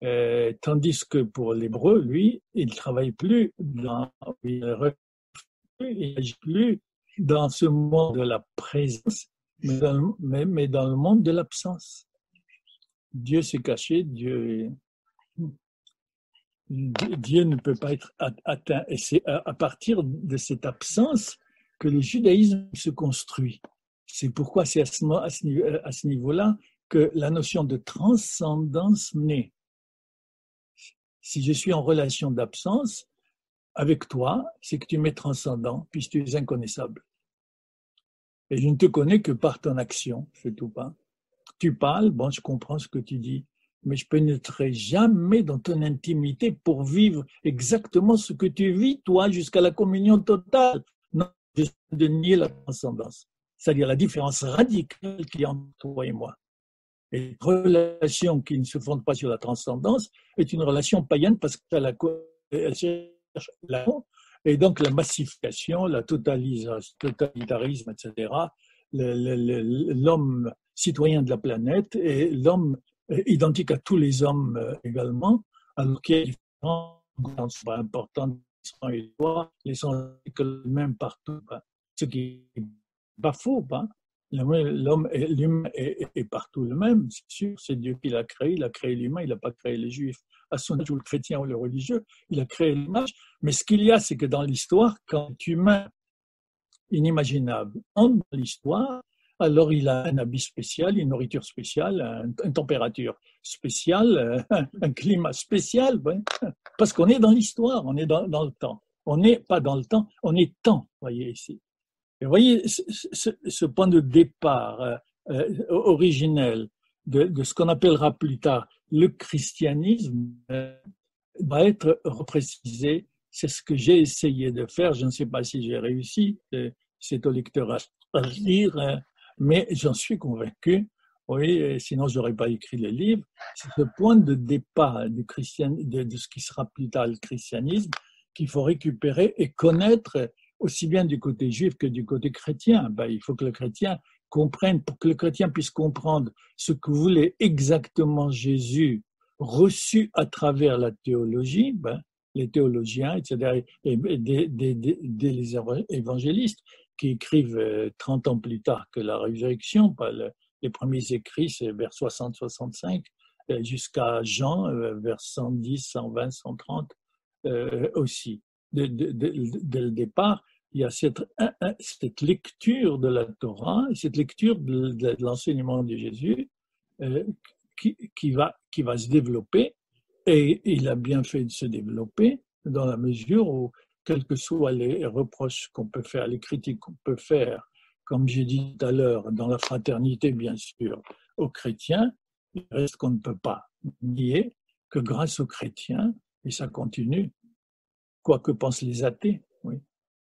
Euh, tandis que pour l'hébreu, lui, il ne travaille plus dans, il n'agit plus dans ce monde de la présence, mais dans, mais dans le monde de l'absence. Dieu s'est caché, Dieu est Dieu ne peut pas être atteint. Et c'est à partir de cette absence que le judaïsme se construit. C'est pourquoi c'est à ce niveau-là que la notion de transcendance naît. Si je suis en relation d'absence avec toi, c'est que tu m'es transcendant, puisque tu es inconnaissable. Et je ne te connais que par ton action, c'est tout pas. Tu parles, bon, je comprends ce que tu dis mais je pénétrerai jamais dans ton intimité pour vivre exactement ce que tu vis, toi, jusqu'à la communion totale. Non, je de nier la transcendance, c'est-à-dire la différence radicale qu'il y a entre toi et moi. Et une relation qui ne se fonde pas sur la transcendance est une relation païenne parce qu'elle cherche la et donc la massification, la totalitarisme, etc., l'homme citoyen de la planète et l'homme identique à tous les hommes euh, également, alors qu'il y a différences importantes les sont même partout. Ce qui n'est pas faux, L'homme l'humain est, partout le même, c'est sûr, c'est Dieu qui l'a créé, il a créé l'humain, il n'a pas créé les juifs à son âge ou le chrétien ou le religieux, il a créé l'image. Mais ce qu'il y a, c'est que dans l'histoire, quand humain inimaginable entre dans l'histoire, alors il a un habit spécial, une nourriture spéciale, une, température spéciale, un, climat spécial, parce qu'on est dans l'histoire, on est dans, le temps. On n'est pas dans le temps, on est temps, voyez ici. Et voyez ce, point de départ euh, euh, originel de, ce qu'on appellera plus tard le christianisme euh, va être reprécisé. C'est ce que j'ai essayé de faire. Je ne sais pas si j'ai réussi. C'est au lecteur à lire. Mais j'en suis convaincu, oui, sinon je n'aurais pas écrit le livre, c'est ce point de départ du de, de, ce qui sera plus tard le christianisme qu'il faut récupérer et connaître aussi bien du côté juif que du côté chrétien. Ben, il faut que le chrétien comprenne, pour que le chrétien puisse comprendre ce que voulait exactement Jésus reçu à travers la théologie, ben, les théologiens, etc., et, des, les évangélistes, qui écrivent 30 euh, ans plus tard que la résurrection. Les premiers écrits, c'est vers 60-65, euh, jusqu'à Jean, euh, vers 110, 120, 130 aussi. Dès le départ, il y a cette, lecture de la Torah, cette lecture de, l'enseignement de Jésus qui va se développer, et il a bien fait de se développer dans la mesure où quels que soient les reproches qu'on peut faire, les critiques qu'on peut faire, comme j'ai dit tout à l'heure, dans la fraternité, bien sûr, aux chrétiens, il reste qu'on ne peut pas nier que grâce aux chrétiens, et ça continue, quoi que pensent les athées, oui,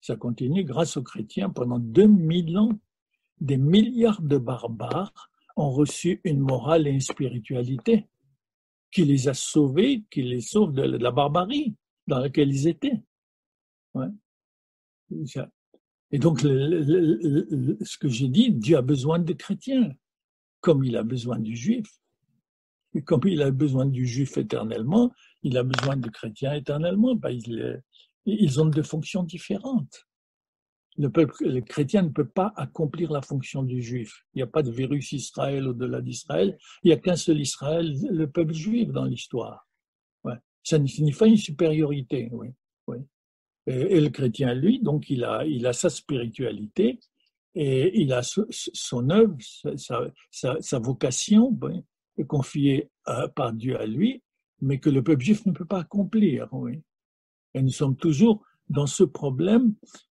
ça continue, grâce aux chrétiens, pendant 2000 ans, des milliards de barbares ont reçu une morale et une spiritualité qui les a sauvés, qui les sauve de la barbarie dans laquelle ils étaient. Et donc, ce que j'ai dit, Dieu a besoin des chrétiens, comme il a besoin du juif. Et comme il a besoin du juif éternellement, il a besoin des chrétiens éternellement. Ben, ils ont deux fonctions différentes. Le peuple le chrétien ne peut pas accomplir la fonction du juif. Il n'y a pas de virus Israël au-delà d'Israël. Il n'y a qu'un seul Israël, le peuple juif dans l'histoire. Ça ne signifie pas une supériorité. Oui. Oui. Et, le chrétien, lui, donc, il a, il a sa spiritualité et il a son œuvre, sa, sa, vocation confiée par Dieu à lui, mais que le peuple juif ne peut pas accomplir. Oui. Et nous sommes toujours dans ce problème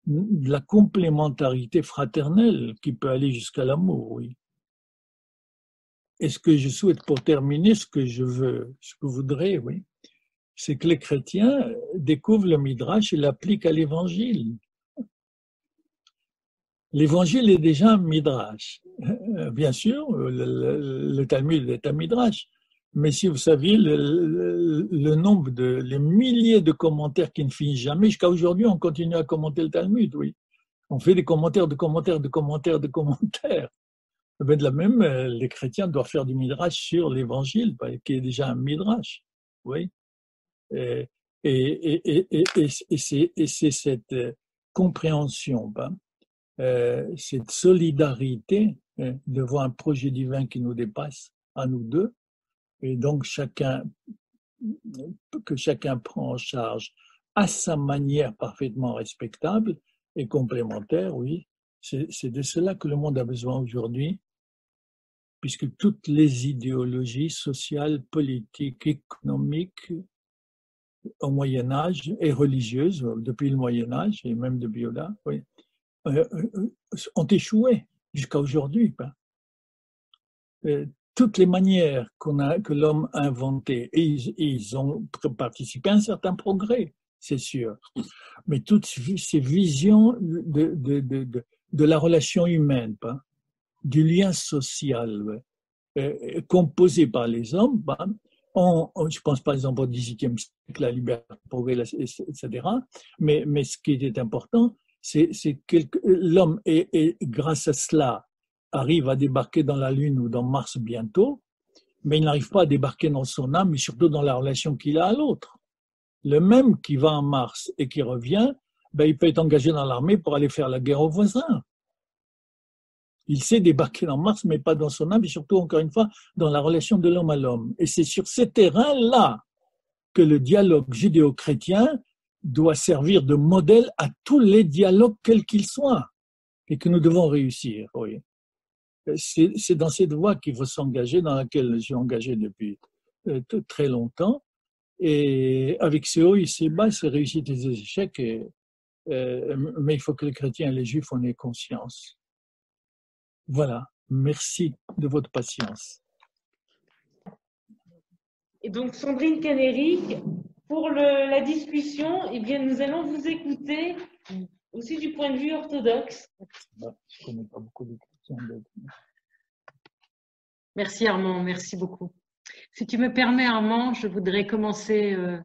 de la complémentarité fraternelle qui peut aller jusqu'à l'amour. Oui. Et ce que je souhaite pour terminer, ce que je veux, ce que je voudrais, oui, c'est que les chrétiens découvrent le Midrash et l'appliquent à l'Évangile. L'Évangile est déjà un Midrash. Bien sûr, le, Talmud est un Midrash, mais si vous saviez le, nombre de, les milliers de commentaires qui ne finissent jamais, jusqu'à aujourd'hui, on continue à commenter le Talmud, oui. On fait des commentaires, de commentaires, de commentaires, de commentaires. Mais de la même, les chrétiens doivent faire du Midrash sur l'Évangile, qui est déjà un Midrash, oui. Et, et, et, et c'est cette euh, compréhension, ben, euh, cette solidarité devant un projet divin qui nous dépasse, à nous deux, et donc chacun, que chacun prend en charge à sa manière parfaitement respectable et complémentaire, oui, c'est de cela que le monde a besoin aujourd'hui, puisque toutes les idéologies sociales, politiques, économiques, au Moyen Âge et religieuses, depuis le Moyen Âge et même depuis là, oui, euh, euh, ont échoué jusqu'à aujourd'hui. Euh, toutes les manières qu'on a, que l'homme a inventées, et ils, ont participé à un certain progrès, c'est sûr. Mais toutes ces visions de, de, de, de la relation humaine, du lien social composé par les hommes, ben, je pense par exemple au XVIIIe siècle, la liberté, le progrès, etc. Mais, mais ce qui était important, c'est que l'homme, et, grâce à cela, arrive à débarquer dans la Lune ou dans Mars bientôt, mais il n'arrive pas à débarquer dans son âme, mais surtout dans la relation qu'il a à l'autre. Le même qui va en Mars et qui revient, ben, il peut être engagé dans l'armée pour aller faire la guerre aux voisins. Il sait débarquer dans Mars, mais pas dans son âme, et surtout, encore une fois, dans la relation de l'homme à l'homme. Et c'est sur ce terrain-là que le dialogue judéo-chrétien doit servir de modèle à tous les dialogues, quels qu'ils soient, et que nous devons réussir. Oui. C'est dans cette voie qu'il faut s'engager, dans laquelle je suis engagé depuis euh, très longtemps. Et avec ces hauts et ces bas, ces réussites et ces échecs, euh, mais il faut que les chrétiens et les juifs en aient conscience. Voilà, merci de votre patience. Et donc, Sandrine Canéric, pour la discussion, eh bien, nous allons vous écouter aussi du point de vue orthodoxe. Merci Armand, merci beaucoup. Si tu me permets Armand, je voudrais commencer euh,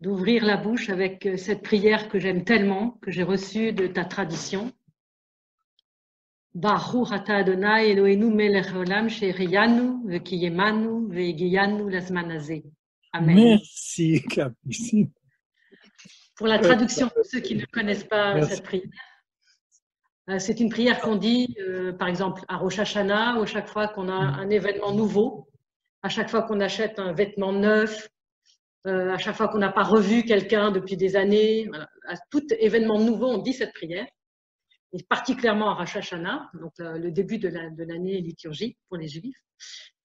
d'ouvrir la bouche avec euh, cette prière que j'aime tellement, que j'ai reçue de ta tradition. Baruch ata Adonai Eloheinu melech olam ve'kiyemanu ve'egiyanu lazman Amen. Merci Capucine. Pour la traduction pour ceux qui ne connaissent pas cette prière, c'est une prière qu'on dit, euh, par exemple, à Rosh Hashanah, ou chaque fois qu'on a un événement nouveau, à chaque fois qu'on achète un vêtement neuf, euh, à chaque fois qu'on n'a pas revu quelqu'un depuis des années, à tout événement nouveau, on dit cette prière, et particulièrement à Rosh Hashanah, donc euh, le début de l'année liturgique pour les Juifs.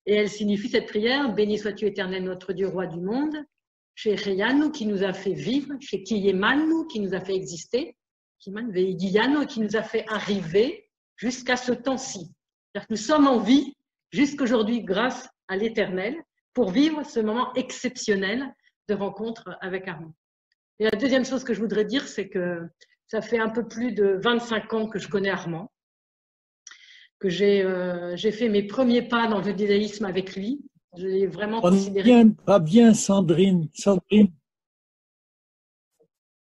Et elle signifie cette prière Béni sois-tu éternel, notre Dieu, roi du monde, chez Reyanu qui nous a fait vivre, chez Kiyemanu qui nous a fait exister, qui nous a fait arriver jusqu'à ce temps-ci. Nous sommes en vie jusqu'aujourd'hui grâce à l'Éternel pour vivre ce moment exceptionnel de rencontre avec Armand. Et la deuxième chose que je voudrais dire, c'est que ça fait un peu plus de 25 ans que je connais Armand, que j'ai euh, fait mes premiers pas dans le judaïsme avec lui. Je l'ai vraiment pas considéré. Bien, pas bien, Sandrine. Sandrine.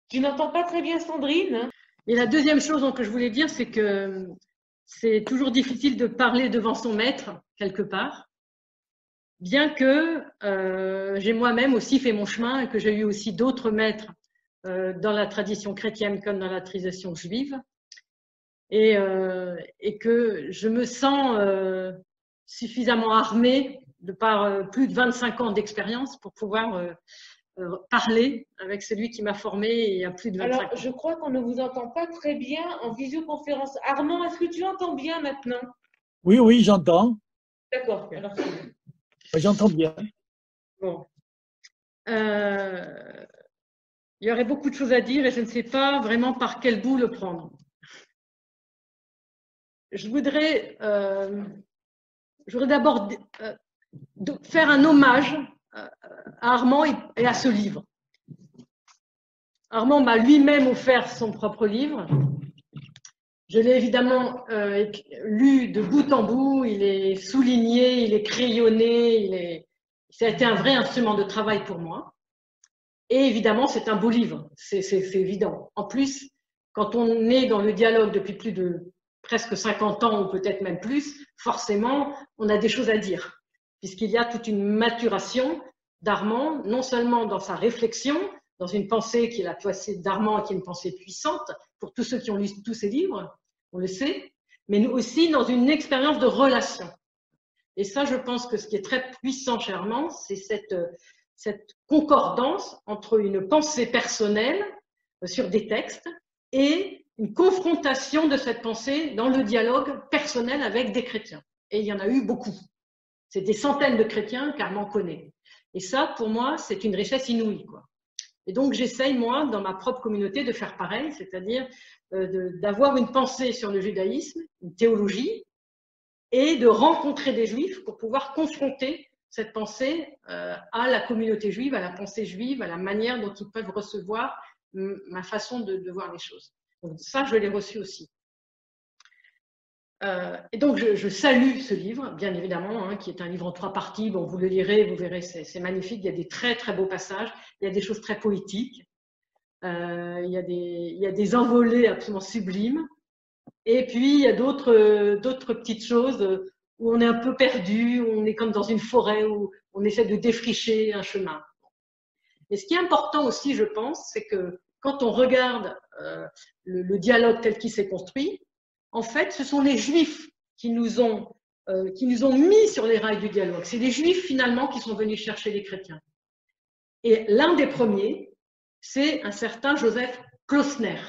Tu n'entends pas très bien Sandrine? Et la deuxième chose que je voulais dire, c'est que c'est toujours difficile de parler devant son maître, quelque part bien que euh, j'ai moi-même aussi fait mon chemin et que j'ai eu aussi d'autres maîtres euh, dans la tradition chrétienne comme dans la tradition juive, et, euh, et que je me sens suffisamment armée de par plus de 25 ans d'expérience pour pouvoir parler avec celui qui m'a formé il y a plus de 25 Alors, je crois qu'on ne vous entend pas très bien en visioconférence. Armand, est-ce que tu entends bien maintenant? Oui, oui, j'entends. D'accord. Alors, J'entends bien. Bon. Euh, il y aurait beaucoup de choses à dire et je ne sais pas vraiment par quel bout le prendre. Je voudrais, euh, d'abord euh, faire un hommage à Armand et à ce livre. Armand m'a lui-même offert son propre livre je l'ai évidemment euh, lu de bout en bout, il est souligné, il est crayonné, il ça a été un vrai instrument de travail pour moi. Et évidemment, c'est un beau livre, c'est évident. En plus, quand on est dans le dialogue depuis plus de presque 50 ans ou peut-être même plus, forcément, on a des choses à dire, puisqu'il y a toute une maturation d'Armand, non seulement dans sa réflexion, dans une pensée qui est la pensée d'Armand, qui est une pensée puissante pour tous ceux qui ont lu tous ses livres, on le sait, mais aussi dans une expérience de relation. Et ça, je pense que ce qui est très puissant chez Armand, c'est cette, cette concordance entre une pensée personnelle sur des textes et une confrontation de cette pensée dans le dialogue personnel avec des chrétiens. Et il y en a eu beaucoup. C'est des centaines de chrétiens qu'Armand connaît. Et ça, pour moi, c'est une richesse inouïe. Quoi. Et donc, j'essaye, moi, dans ma propre communauté, de faire pareil, c'est-à-dire euh, d'avoir une pensée sur le judaïsme, une théologie, et de rencontrer des juifs pour pouvoir confronter cette pensée euh, à la communauté juive, à la pensée juive, à la manière dont ils peuvent recevoir ma façon de, voir les choses. Donc ça, je l'ai reçu aussi. Euh, et donc, je, salue ce livre, bien évidemment, hein, qui est un livre en trois parties. Bon, vous le lirez, vous verrez, c'est magnifique. Il y a des très, très beaux passages. Il y a des choses très poétiques. Euh, il, y a des, il y a des envolées absolument sublimes. Et puis, il y a d'autres, d'autres petites choses où on est un peu perdu, où on est comme dans une forêt, où on essaie de défricher un chemin. Mais ce qui est important aussi, je pense, c'est que quand on regarde euh, le, dialogue tel qu'il s'est construit, en fait, ce sont les Juifs qui nous ont, euh, qui nous ont mis sur les rails du dialogue. C'est les juifs finalement qui sont venus chercher les chrétiens. Et l'un des premiers, c'est un certain Joseph Klausner.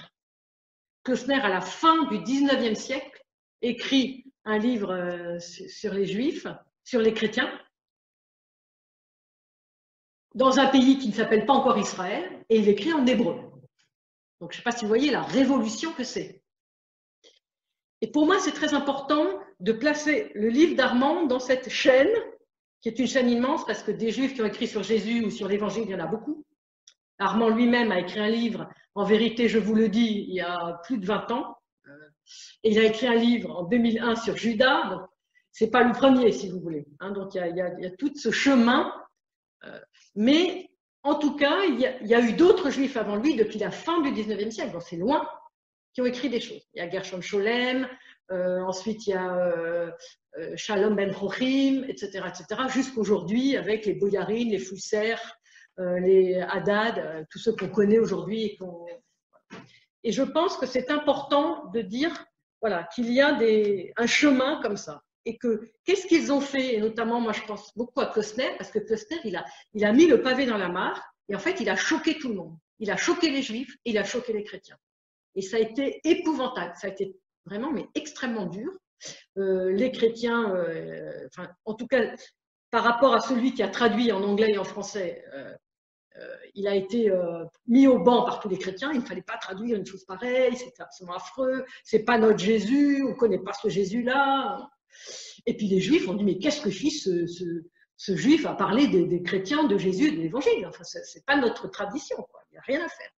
Klausner, à la fin du 19e siècle, écrit un livre euh, sur les juifs, sur les chrétiens, dans un pays qui ne s'appelle pas encore Israël, et il écrit en hébreu. Donc, je ne sais pas si vous voyez la révolution que c'est. Et pour moi, c'est très important de placer le livre d'Armand dans cette chaîne, qui est une chaîne immense, parce que des juifs qui ont écrit sur Jésus ou sur l'Évangile, il y en a beaucoup. Armand lui-même a écrit un livre, en vérité, je vous le dis, il y a plus de 20 ans. Et il a écrit un livre en 2001 sur Judas. Donc, c'est pas le premier, si vous voulez. Hein. donc, il y, a, y a, tout ce chemin. Euh, mais en tout cas, il y a, eu d'autres juifs avant lui depuis la fin du 19e siècle, donc c'est loin, qui ont écrit des choses. Il y a Gershom Scholem, euh, ensuite il y a euh, Shalom Ben Chochim, etc., etc., jusqu'aujourd'hui avec les Boyarines, les Fusser, les Haddad, tous ceux qu'on connaît aujourd'hui et je pense que c'est important de dire voilà, qu'il y a un chemin comme ça. Et que qu'est-ce qu'ils ont fait? Et notamment, moi, je pense beaucoup à Kostner, parce que Kostner, il a, il a mis le pavé dans la mare, et en fait, il a choqué tout le monde. Il a choqué les juifs, il a choqué les chrétiens. Et ça a été épouvantable, ça a été vraiment, mais extrêmement dur. Euh, les chrétiens, euh, enfin, en tout cas, par rapport à celui qui a traduit en anglais et en français, euh, il a été mis au banc par tous les chrétiens. Il ne fallait pas traduire une chose pareille. C'est absolument affreux. C'est pas notre Jésus. On ne connaît pas ce Jésus-là. Et puis les Juifs ont dit mais qu'est-ce que fit ce, Juif à parler des, chrétiens, de Jésus, de l'Évangile? Enfin, c'est pas notre tradition. Il n'y a rien à faire.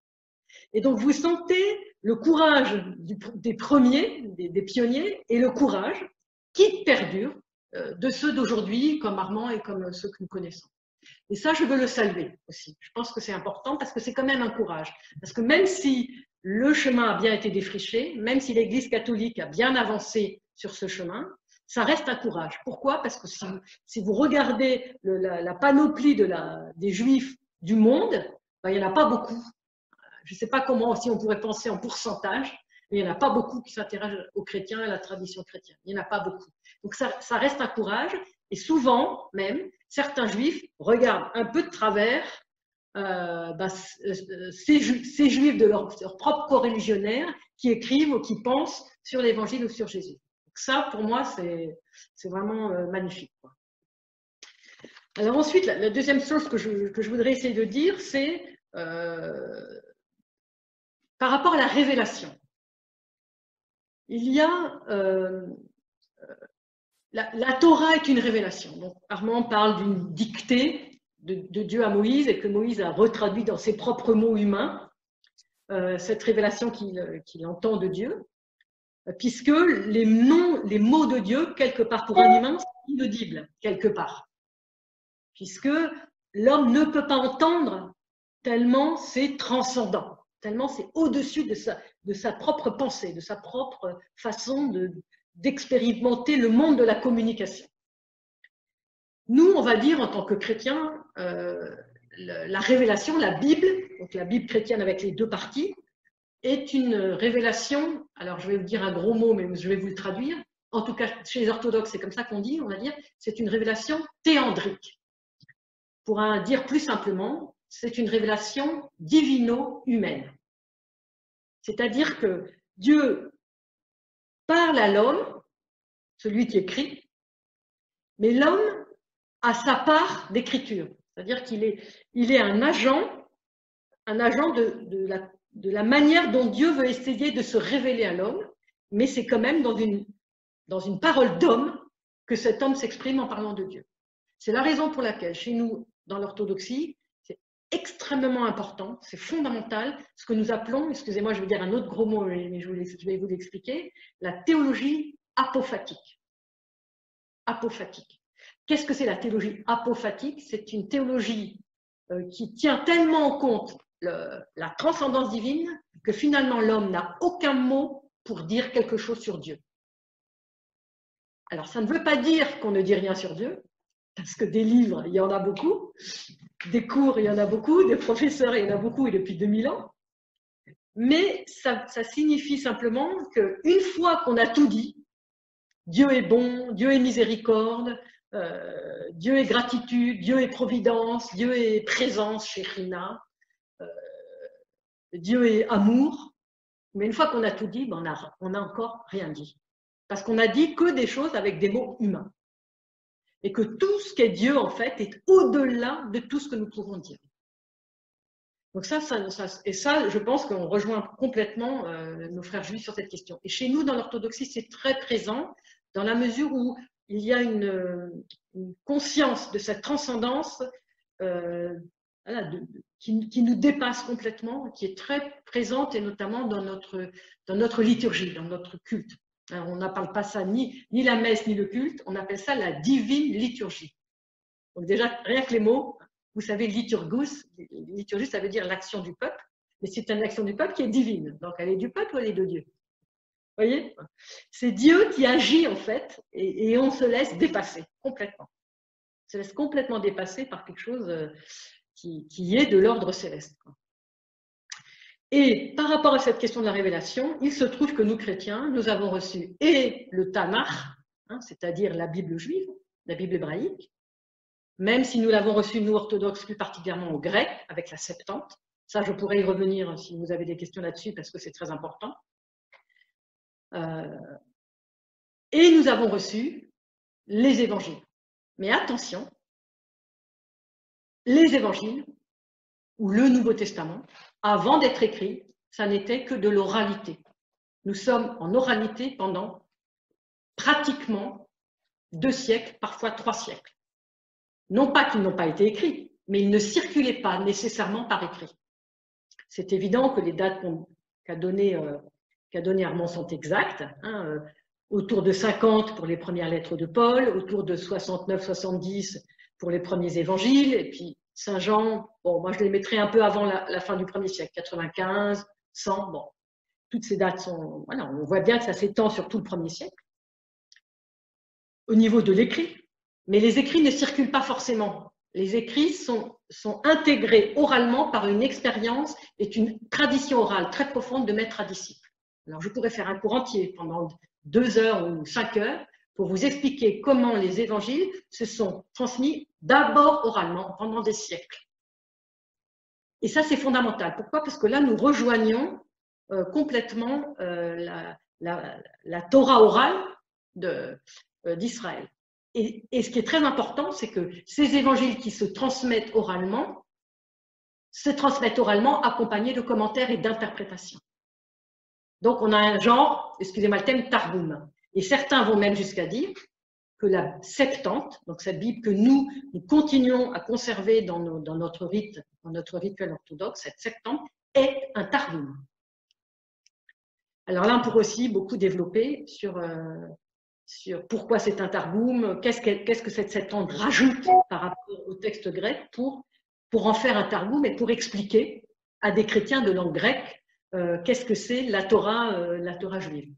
Et donc vous sentez le courage des premiers, des, pionniers, et le courage qui perdure euh, de ceux d'aujourd'hui, comme Armand et comme ceux que nous connaissons. Et ça, je veux le saluer aussi. Je pense que c'est important parce que c'est quand même un courage. Parce que même si le chemin a bien été défriché, même si l'Église catholique a bien avancé sur ce chemin, ça reste un courage. Pourquoi? Parce que si, vous regardez la, panoplie de la, des juifs du monde, ben, il n'y en a pas beaucoup. Je ne sais pas comment, si on pourrait penser en pourcentage, mais il n'y en a pas beaucoup qui s'intéressent aux chrétiens et à la tradition chrétienne. Il n'y en a pas beaucoup. Donc ça, ça reste un courage. Et souvent, même, certains juifs regardent un peu de travers euh, bah, euh, ces, juifs de leur, propre co-religionnaire qui écrivent ou qui pensent sur l'évangile ou sur Jésus. Donc ça, pour moi, c'est vraiment euh, magnifique. Alors ensuite, la, deuxième chose que je, que je, voudrais essayer de dire, c'est par rapport à la révélation. Il y a la, Torah est une révélation. Donc, Armand parle d'une dictée de, Dieu à Moïse et que Moïse a retraduit dans ses propres mots humains, euh, cette révélation qu'il entend de Dieu, puisque les noms, les mots de Dieu, quelque part pour un humain, sont inaudibles, quelque part. Puisque l'homme ne peut pas entendre tellement c'est transcendant, tellement c'est au-dessus de sa, de sa propre pensée, de sa propre façon de, d'expérimenter le monde de la communication. Nous, on va dire en tant que chrétiens, euh, la révélation, la Bible, donc la Bible chrétienne avec les deux parties, est une révélation, alors je vais vous dire un gros mot, mais je vais vous le traduire, en tout cas chez les orthodoxes, c'est comme ça qu'on dit, on va dire, c'est une révélation théandrique. Pour un dire plus simplement, c'est une révélation divino-humaine. C'est-à-dire que Dieu parle à l'homme, celui qui écrit, mais l'homme a sa part d'écriture. C'est-à-dire qu'il est, un agent, un agent de, la, manière dont Dieu veut essayer de se révéler à l'homme, mais c'est quand même dans une parole d'homme que cet homme s'exprime en parlant de Dieu. C'est la raison pour laquelle, chez nous, dans l'orthodoxie, extrêmement important, c'est fondamental, ce que nous appelons, excusez-moi, je vais dire un autre gros mot, mais je, vais vous l'expliquer, la théologie apophatique. Apophatique. Qu'est-ce que c'est la théologie apophatique? C'est une théologie euh, qui tient tellement en compte la transcendance divine que finalement l'homme n'a aucun mot pour dire quelque chose sur Dieu. Alors ça ne veut pas dire qu'on ne dit rien sur Dieu, parce que des livres, il y en a beaucoup, des cours, il y en a beaucoup, des professeurs, il y en a beaucoup et depuis 2000 ans. Mais ça, signifie simplement qu'une fois qu'on a tout dit, Dieu est bon, Dieu est miséricorde, euh, Dieu est gratitude, Dieu est providence, Dieu est présence chez Rina, euh, Dieu est amour. Mais une fois qu'on a tout dit, ben, on n'a encore rien dit. Parce qu'on a dit que des choses avec des mots humains. Et que tout ce qu'est Dieu, en fait, est au-delà de tout ce que nous pouvons dire. Donc ça, ça, et ça, je pense qu'on rejoint complètement euh, nos frères juifs sur cette question. Et chez nous, dans l'orthodoxie, c'est très présent dans la mesure où il y a une, conscience de cette transcendance euh, qui, qui, nous dépasse complètement, qui est très présente et notamment dans notre, dans notre liturgie, dans notre culte. On n'appelle pas ça ni, la messe ni le culte, on appelle ça la divine liturgie. Donc déjà, rien que les mots, vous savez, liturgus, liturgie, ça veut dire l'action du peuple, mais c'est une action du peuple qui est divine. Donc, elle est du peuple ou elle est de Dieu? Vous voyez? C'est Dieu qui agit, en fait, et, on se laisse dépasser complètement. On se laisse complètement dépasser par quelque chose euh, qui est de l'ordre céleste. Et par rapport à cette question de la révélation, il se trouve que nous, chrétiens, nous avons reçu et le Tanakh, hein, c'est-à-dire la Bible juive, la Bible hébraïque, même si nous l'avons reçu, nous, orthodoxes, plus particulièrement au grec, avec la Septante. Ça, je pourrais y revenir si vous avez des questions là-dessus, parce que c'est très important. Euh, et nous avons reçu les évangiles. Mais attention, les évangiles, ou le Nouveau Testament, avant d'être écrit, ça n'était que de l'oralité. Nous sommes en oralité pendant pratiquement deux siècles, parfois trois siècles. Non pas qu'ils n'ont pas été écrits, mais ils ne circulaient pas nécessairement par écrit. C'est évident que les dates qu'a données euh, donné Armand sont exactes. Hein, euh, autour de 50 pour les premières lettres de Paul, autour de 69-70 pour les premiers évangiles, et puis Saint Jean, bon, moi je les mettrais un peu avant la, fin du premier siècle, 95, 100, bon, toutes ces dates sont, voilà, on voit bien que ça s'étend sur tout le premier siècle. Au niveau de l'écrit, mais les écrits ne circulent pas forcément. Les écrits sont, sont intégrés oralement par une expérience et une tradition orale très profonde de maître à disciple. Alors, je pourrais faire un cours entier pendant deux heures ou cinq heures pour vous expliquer comment les évangiles se sont transmis d'abord oralement pendant des siècles. Et ça, c'est fondamental. Pourquoi? Parce que là, nous rejoignons euh, complètement euh, la, la, la, Torah orale euh, d'Israël. Et, ce qui est très important, c'est que ces évangiles qui se transmettent oralement se transmettent oralement accompagnés de commentaires et d'interprétations. Donc, on a un genre, excusez-moi le thème, Targum. Et certains vont même jusqu'à dire que la Septante, donc cette Bible que nous, nous continuons à conserver dans, notre rituel orthodoxe, cette Septante est un Targum. Alors là, on pourrait aussi beaucoup développer sur euh, pourquoi c'est un targoum, qu'est-ce que, cette septante rajoute par rapport au texte grec pour, en faire un targoum et pour expliquer à des chrétiens de langue grecque euh, qu'est-ce que c'est la Torah, euh, la Torah juive.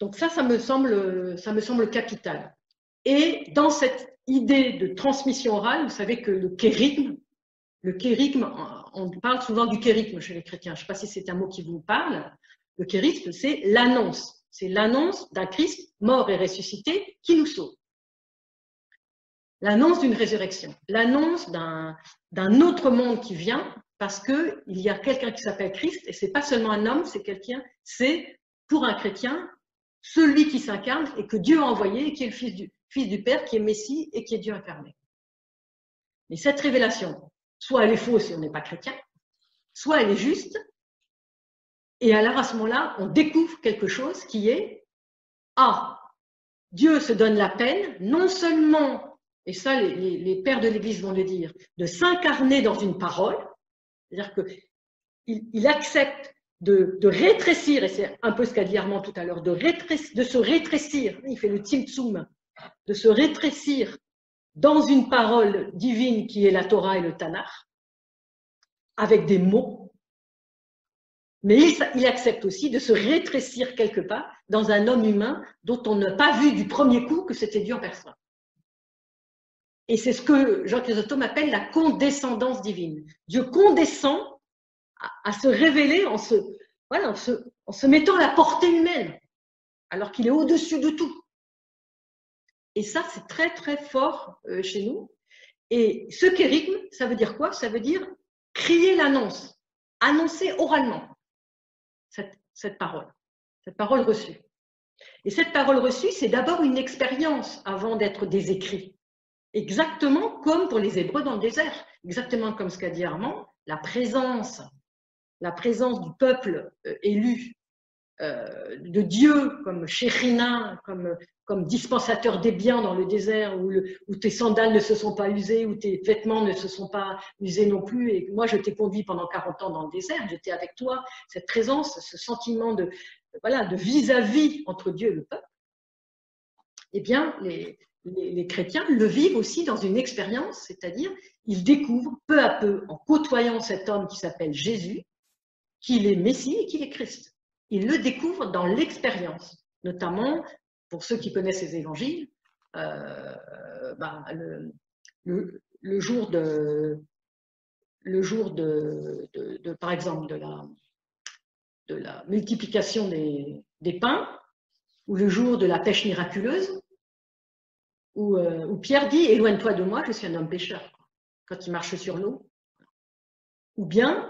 Donc ça, ça me semble, capital. Et dans cette idée de transmission orale, vous savez que le kérigme, le kérigme, on parle souvent du kérigme chez les chrétiens. Je ne sais pas si c'est un mot qui vous parle. Le kérigme, c'est l'annonce. C'est l'annonce d'un Christ mort et ressuscité qui nous sauve. L'annonce d'une résurrection, l'annonce d'un autre monde qui vient parce qu'il y a quelqu'un qui s'appelle Christ et c'est pas seulement un homme, c'est quelqu'un, c'est pour un chrétien celui qui s'incarne et que Dieu a envoyé et qui est le fils du, fils du Père, qui est Messie et qui est Dieu incarné. Mais cette révélation, soit elle est fausse si on n'est pas chrétien, soit elle est juste et alors, à ce moment-là, on découvre quelque chose qui est, ah, Dieu se donne la peine, non seulement, et ça les, pères de l'Église vont le dire, de s'incarner dans une parole, c'est-à-dire qu'il il accepte de, rétrécir, et c'est un peu ce qu'a dit Armand tout à l'heure, de, de se rétrécir, il fait le timtsum, de se rétrécir dans une parole divine qui est la Torah et le Tanakh, avec des mots mais il, accepte aussi de se rétrécir quelque part dans un homme humain dont on n'a pas vu du premier coup que c'était Dieu en personne. Et c'est ce que Jean Chrysostome appelle la condescendance divine. Dieu condescend à, se révéler en se, voilà, en se, en se mettant la portée humaine. alors qu'il est au-dessus de tout. Et ça, c'est très, très fort euh, chez nous. Et ce kérigme, ça veut dire quoi? Ça veut dire crier l'annonce, annoncer oralement cette, cette parole, cette parole reçue. Et cette parole reçue, c'est d'abord une expérience avant d'être des écrits. Exactement comme pour les Hébreux dans le désert, exactement comme ce qu'a dit Armand, la présence, la présence du peuple euh, élu euh, de Dieu comme chérina, comme, comme dispensateur des biens dans le désert, où, tes sandales ne se sont pas usées, où tes vêtements ne se sont pas usés non plus. Et moi, je t'ai conduit pendant 40 ans dans le désert, j'étais avec toi. Cette présence, ce sentiment de vis-à-vis entre Dieu et le peuple, eh bien, les, les, chrétiens le vivent aussi dans une expérience, c'est-à-dire ils découvrent peu à peu, en côtoyant cet homme qui s'appelle Jésus, qu'il est Messie et qu'il est Christ. Ils le découvrent dans l'expérience, notamment pour ceux qui connaissent les évangiles, euh, bah, le, jour de, par exemple, de la, multiplication des, pains, ou le jour de la pêche miraculeuse, euh, où, Pierre dit Éloigne-toi de moi, je suis un homme pécheur, quand il marche sur l'eau. Ou bien euh,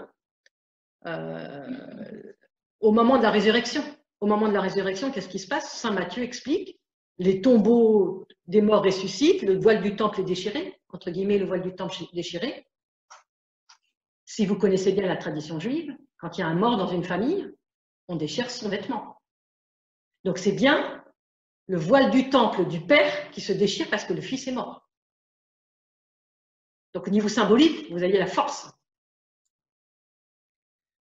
au moment de la résurrection. Au moment de la résurrection, qu'est-ce qui se passe? Saint Matthieu explique les tombeaux des morts ressuscitent, le voile du temple est déchiré, entre guillemets, le voile du temple déchiré. Si vous connaissez bien la tradition juive, quand il y a un mort dans une famille, on déchire son vêtement. Donc c'est bien le voile du temple du Père qui se déchire parce que le Fils est mort. Donc au niveau symbolique, vous avez la force.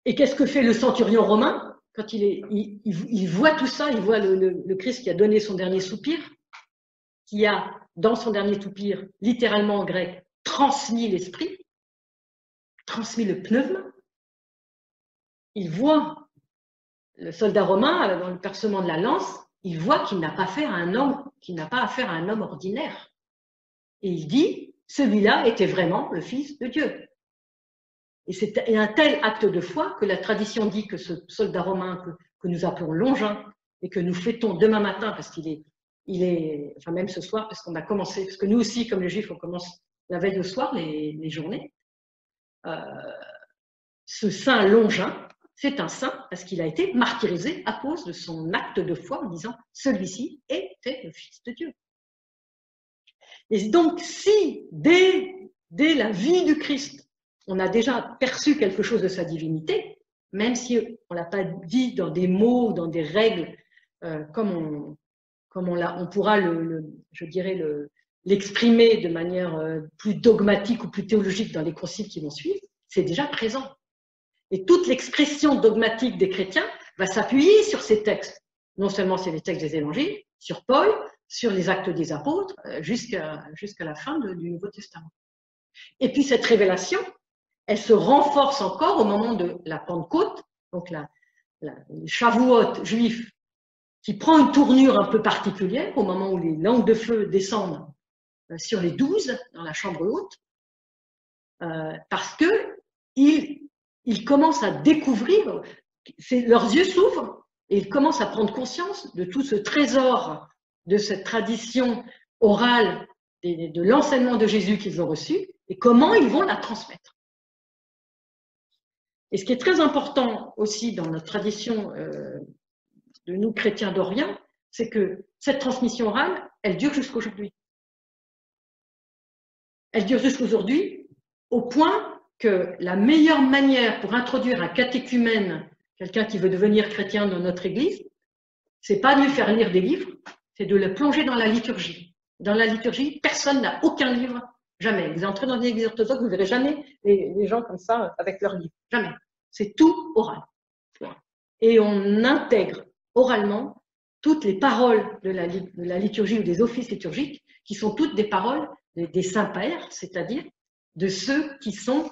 Et qu'est-ce que fait le centurion romain quand il, est, il, voit tout ça, il voit le, Christ qui a donné son dernier soupir, qui a, dans son dernier soupir, littéralement en grec, transmis l'esprit, transmis le pneuma. Il voit le soldat romain dans le percement de la lance il voit qu'il n'a pas affaire à un homme, qu'il n'a pas affaire à un homme ordinaire. Et il dit, celui-là était vraiment le Fils de Dieu. Et c'est un tel acte de foi que la tradition dit que ce soldat romain que, nous appelons Longin et que nous fêtons demain matin parce qu'il est, il est, enfin même ce soir parce qu'on a commencé, parce que nous aussi, comme les Juifs, on commence la veille au soir les, journées. Euh, ce saint Longin, c'est un saint parce qu'il a été martyrisé à cause de son acte de foi en disant celui-ci était le Fils de Dieu. Et donc, si dès, dès la vie du Christ, on a déjà perçu quelque chose de sa divinité, même si on ne l'a pas dit dans des mots, dans des règles, euh, comme, on, comme on, on pourra, le, je dirais, l'exprimer de manière euh, plus dogmatique ou plus théologique dans les conciles qui vont suivre, c'est déjà présent. Et toute l'expression dogmatique des chrétiens va s'appuyer sur ces textes. Non seulement sur les textes des évangiles, sur Paul, sur les actes des apôtres, euh, jusqu'à la fin du Nouveau Testament. Et puis cette révélation, elle se renforce encore au moment de la Pentecôte, donc la, la Shavuot juif, qui prend une tournure un peu particulière au moment où les langues de feu descendent euh, sur les douze dans la chambre haute, euh, parce que ils ils commencent à découvrir, leurs yeux s'ouvrent et ils commencent à prendre conscience de tout ce trésor, de cette tradition orale, de l'enseignement de Jésus qu'ils ont reçu et comment ils vont la transmettre. Et ce qui est très important aussi dans notre tradition euh, de nous chrétiens d'Orient, c'est que cette transmission orale, elle dure jusqu'aujourd'hui. Elle dure jusqu'aujourd'hui au point que la meilleure manière pour introduire un catéchumène, quelqu'un qui veut devenir chrétien dans notre église, c'est pas de lui faire lire des livres, c'est de le plonger dans la liturgie. Dans la liturgie, personne n'a aucun livre, jamais. Vous entrez dans une église orthodoxe, vous ne verrez jamais les, gens comme ça avec leurs livres. Jamais. C'est tout oral. Et on intègre oralement toutes les paroles de la, liturgie ou des offices liturgiques, qui sont toutes des paroles des, saints pères, c'est-à-dire de ceux qui sont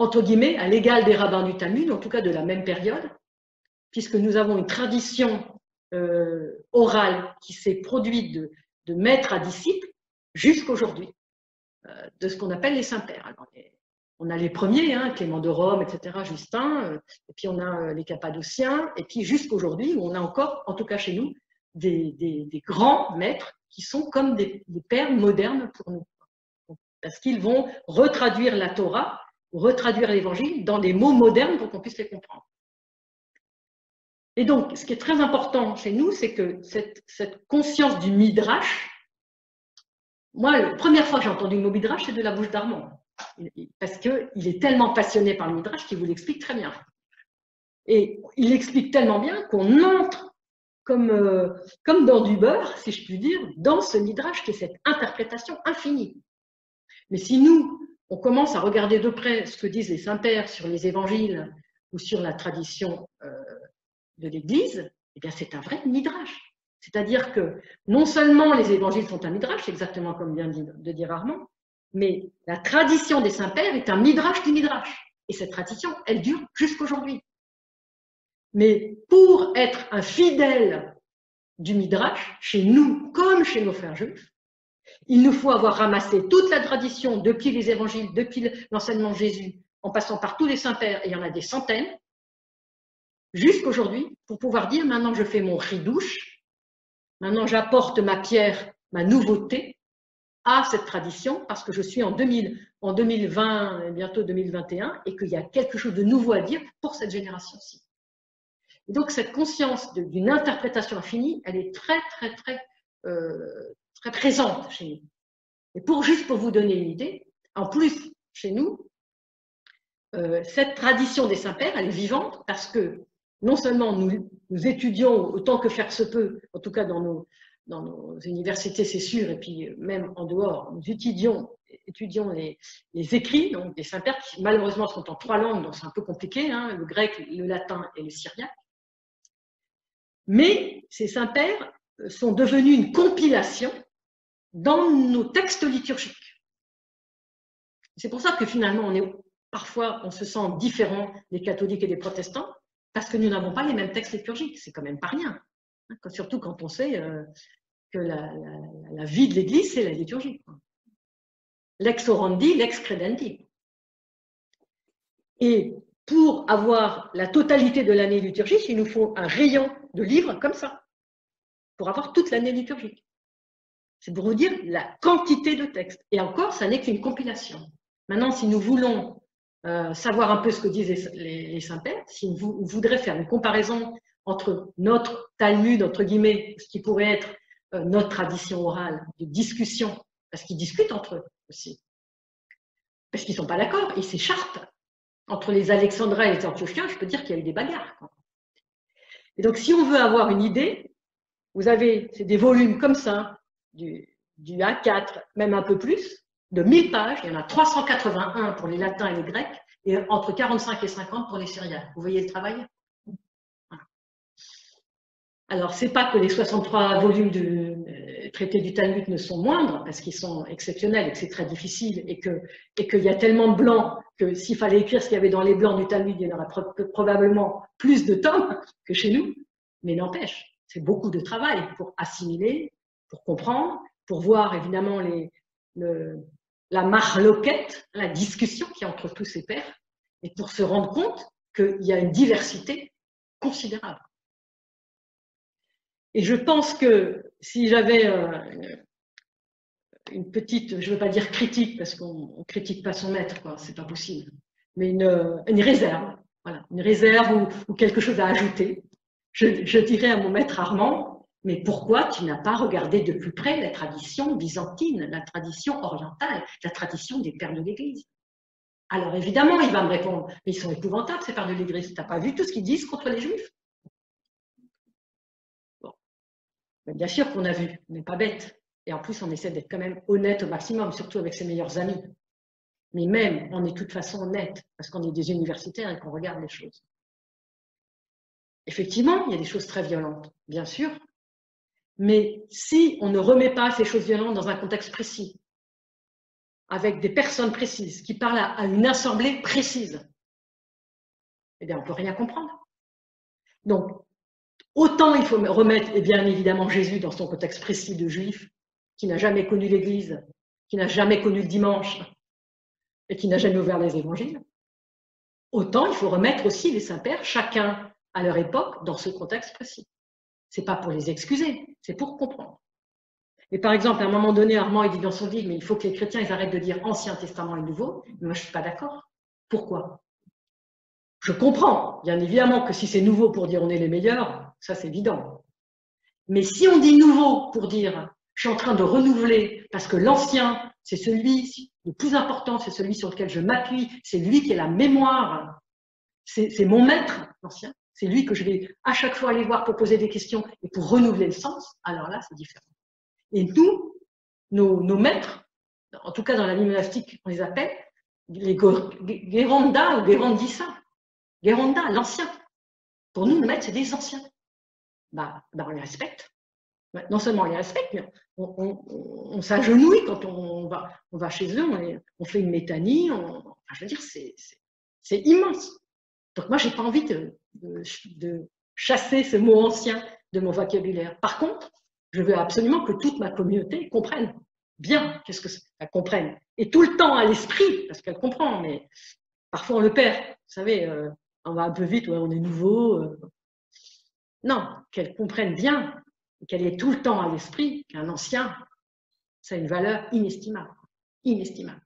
entre guillemets, à l'égal des rabbins du Talmud, en tout cas de la même période, puisque nous avons une tradition euh, orale qui s'est produite de, de, maître à disciple jusqu'aujourd'hui, euh, de ce qu'on appelle les saints-pères. on a les premiers, hein, Clément de Rome, etc., Justin, euh, et puis on a euh, les Cappadociens, et puis jusqu'aujourd'hui, on a encore, en tout cas chez nous, des, grands maîtres qui sont comme des, pères modernes pour nous. Parce qu'ils vont retraduire la Torah, retraduire l'évangile dans des mots modernes pour qu'on puisse les comprendre. Et donc, ce qui est très important chez nous, c'est que cette, conscience du midrash, moi, la première fois que j'ai entendu le mot midrash, c'est de la bouche d'Armand parce qu'il est tellement passionné par le Midrash qu'il vous l'explique très bien. Et il explique tellement bien qu'on entre comme, euh, comme dans du beurre, si je puis dire, dans ce Midrash qui est cette interprétation infinie. Mais si nous, on commence à regarder de près ce que disent les saints-pères sur les évangiles ou sur la tradition euh, de l'Église, eh bien c'est un vrai Midrash. C'est-à-dire que non seulement les évangiles sont un Midrash, exactement comme vient de dire Armand, mais la tradition des saints-pères est un midrash du midrash. Et cette tradition, elle dure jusqu'aujourd'hui. Mais pour être un fidèle du midrash, chez nous comme chez nos frères juifs, il nous faut avoir ramassé toute la tradition depuis les évangiles, depuis l'enseignement de Jésus, en passant par tous les saints-pères, et il y en a des centaines, jusqu'aujourd'hui, pour pouvoir dire maintenant je fais mon ridouche, maintenant j'apporte ma pierre, ma nouveauté, à cette tradition parce que je suis en, 2000, en 2020 et bientôt 2021 et qu'il y a quelque chose de nouveau à dire pour cette génération-ci. Donc cette conscience d'une interprétation infinie, elle est très très très euh, très présente chez nous. Et pour juste pour vous donner une idée, en plus chez nous, euh, cette tradition des saints-pères, elle est vivante parce que non seulement nous, étudions autant que faire se peut, en tout cas dans nos, universités, c'est sûr, et puis euh, même en dehors, nous étudions, les, écrits donc des saints-pères qui malheureusement sont en trois langues, donc c'est un peu compliqué, hein, le grec, le latin et le syriaque. Mais ces saints-pères euh, sont devenus une compilation dans nos textes liturgiques. C'est pour ça que finalement, on est parfois, on se sent différent des catholiques et des protestants, parce que nous n'avons pas les mêmes textes liturgiques. C'est quand même pas rien. Hein, surtout quand on sait euh, que la, vie de l'Église, c'est la liturgie. Lex orandi, lex credenti. Et pour avoir la totalité de l'année liturgique, il nous faut un rayon de livres comme ça, pour avoir toute l'année liturgique. C'est pour vous dire la quantité de textes. Et encore, ça n'est qu'une compilation. Maintenant, si nous voulons euh, savoir un peu ce que disent les, saints-pères, si vous voudrez faire une comparaison entre notre Talmud, entre guillemets, ce qui pourrait être euh, notre tradition orale de discussion, parce qu'ils discutent entre eux aussi, parce qu'ils ne sont pas d'accord, ils s'écharpent. Entre les Alexandrins et les Antiochiens, je peux dire qu'il y a eu des bagarres. Et donc, si on veut avoir une idée, vous avez des volumes comme ça, du A4, même un peu plus, de 1000 pages. Il y en a 381 pour les latins et les grecs, et entre 45 et 50 pour les syriaques. Vous voyez le travail? Alors, c'est pas que les 63 volumes du euh, traité du Talmud ne sont moindres, parce qu'ils sont exceptionnels et que c'est très difficile, et qu'il et y a tellement de blancs que s'il fallait écrire ce qu'il y avait dans les blancs du Talmud, il y en aurait probablement plus de tomes que chez nous. Mais n'empêche, c'est beaucoup de travail pour assimiler, pour comprendre, pour voir évidemment les, le, la marloquette, la discussion qui a entre tous ces pères, et pour se rendre compte qu'il y a une diversité considérable. Et je pense que si j'avais euh, une petite, je ne veux pas dire critique, parce qu'on ne critique pas son maître, c'est pas possible, mais une, une réserve, voilà, une réserve ou, quelque chose à ajouter, je, dirais à mon maître Armand, mais pourquoi tu n'as pas regardé de plus près la tradition byzantine, la tradition orientale, la tradition des pères de l'Église? Alors évidemment, il va me répondre, mais ils sont épouvantables, ces pères de l'Église. Tu n'as pas vu tout ce qu'ils disent contre les Juifs? Bien sûr qu'on a vu, on n'est pas bête. Et en plus, on essaie d'être quand même honnête au maximum, surtout avec ses meilleurs amis. Mais même, on est de toute façon honnête, parce qu'on est des universitaires et qu'on regarde les choses. Effectivement, il y a des choses très violentes, bien sûr. Mais si on ne remet pas ces choses violentes dans un contexte précis, avec des personnes précises, qui parlent à une assemblée précise, eh bien, on ne peut rien comprendre. Donc, Autant il faut remettre, et bien évidemment, Jésus dans son contexte précis de juif, qui n'a jamais connu l'Église, qui n'a jamais connu le dimanche, et qui n'a jamais ouvert les évangiles, autant il faut remettre aussi les saints-pères, chacun à leur époque, dans ce contexte précis. C'est pas pour les excuser, c'est pour comprendre. Et par exemple, à un moment donné, Armand il dit dans son livre, mais il faut que les chrétiens ils arrêtent de dire Ancien Testament et Nouveau. Mais moi, je suis pas d'accord. Pourquoi? Je comprends, bien évidemment, que si c'est nouveau pour dire on est les meilleurs, ça c'est évident. Mais si on dit nouveau pour dire je suis en train de renouveler, parce que l'ancien, c'est celui le plus important, c'est celui sur lequel je m'appuie, c'est lui qui est la mémoire, c'est mon maître, l'ancien, c'est lui que je vais à chaque fois aller voir pour poser des questions et pour renouveler le sens, alors là, c'est différent. Et nous, nos, maîtres, en tout cas dans la monastique, on les appelle les Guéranda ou Guérandissa. Guéranda, l'ancien. Pour nous, nos maîtres, c'est des anciens. Bah, bah, on les respecte. Non seulement on les respecte, mais on, s'agenouille quand on va, on va chez eux, on, fait une métanie. je veux dire, c'est immense. Donc moi, j'ai pas envie de, de, chasser ce mot ancien de mon vocabulaire. Par contre, je veux absolument que toute ma communauté comprenne bien qu'est-ce que ça comprenne. Et tout le temps à l'esprit, parce qu'elle comprend, mais parfois on le perd. Vous savez, euh, on va un peu vite, on est nouveau. Euh. Non, qu'elle comprenne bien, qu'elle ait tout le temps à l'esprit qu'un ancien, ça a une valeur inestimable. Inestimable.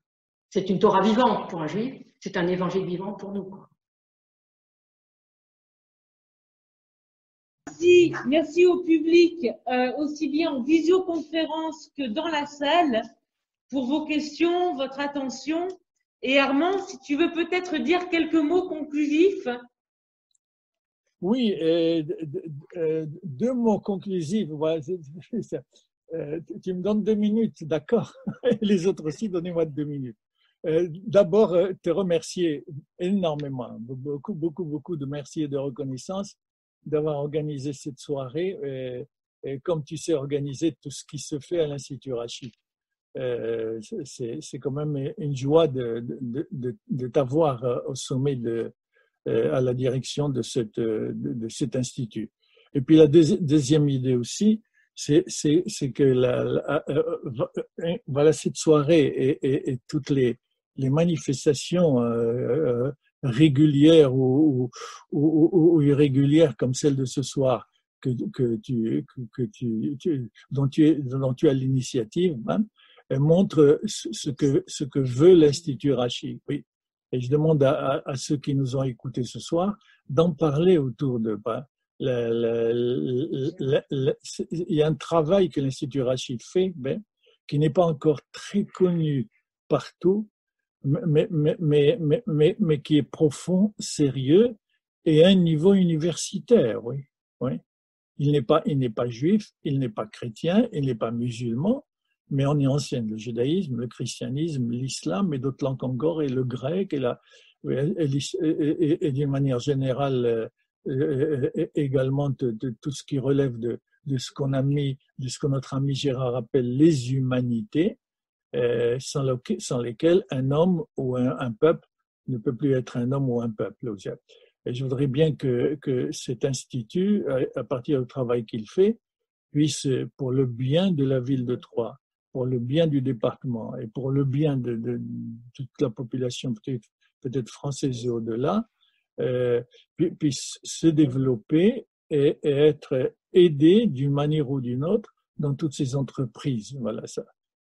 C'est une Torah vivante pour un juif, c'est un évangile vivant pour nous. Merci, au public, euh, aussi bien en visioconférence que dans la salle, pour vos questions, votre attention. Et Armand, si tu veux peut-être dire quelques mots conclusifs. Oui, euh, deux mots conclusifs. Euh, tu me donnes deux minutes, d'accord Les autres aussi, donnez-moi deux minutes. D'abord, te remercier énormément, beaucoup, beaucoup, beaucoup de merci et de reconnaissance d'avoir organisé cette soirée et, comme tu sais organiser tout ce qui se fait à l'Institut Rachid. Euh, c'est quand même une joie de, de, de, t'avoir euh, au sommet de, euh, à la direction de, cette, de, cet institut. Et puis la deuxième idée aussi, c'est que la, voilà cette soirée et, et, toutes les, les manifestations régulière ou, irrégulière comme celle de ce soir que, que tu, que, tu, dont, tu es, dont tu as l'initiative, hein, montre ce que, ce que veut l'Institut Rachid. Oui. Et je demande à, ceux qui nous ont écoutés ce soir d'en parler autour de. Ben, il y a un travail que l'Institut Rachid fait, ben, qui n'est pas encore très connu partout, mais, mais, mais, mais, mais, qui est profond, sérieux et à un niveau universitaire, oui. oui. Il n'est pas, il n'est pas juif, il n'est pas chrétien, il n'est pas musulman, mais on y enseigne le judaïsme, le christianisme, l'islam et d'autres langues encore, et le grec, et, la, et, d'une manière générale euh, également de, tout ce qui relève de, de ce qu'on a mis, de ce que notre ami Gérard appelle les humanités, euh, sans, sans, lesquels un homme ou un, peuple ne peut plus être un homme ou un peuple. Et je voudrais bien que, que cet institut, à partir du travail qu'il fait, puisse, pour le bien de la ville de Troyes, pour le bien du département et pour le bien de, de, toute la population peut-être peut française et au-delà, euh, puisse se développer et, et être aidé d'une manière ou d'une autre dans toutes ces entreprises. Voilà ça.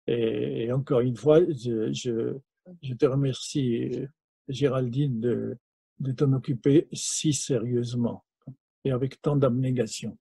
Et, encore une fois, je, je, te remercie, Géraldine, de, de t'en occuper si sérieusement et avec tant d'abnégation.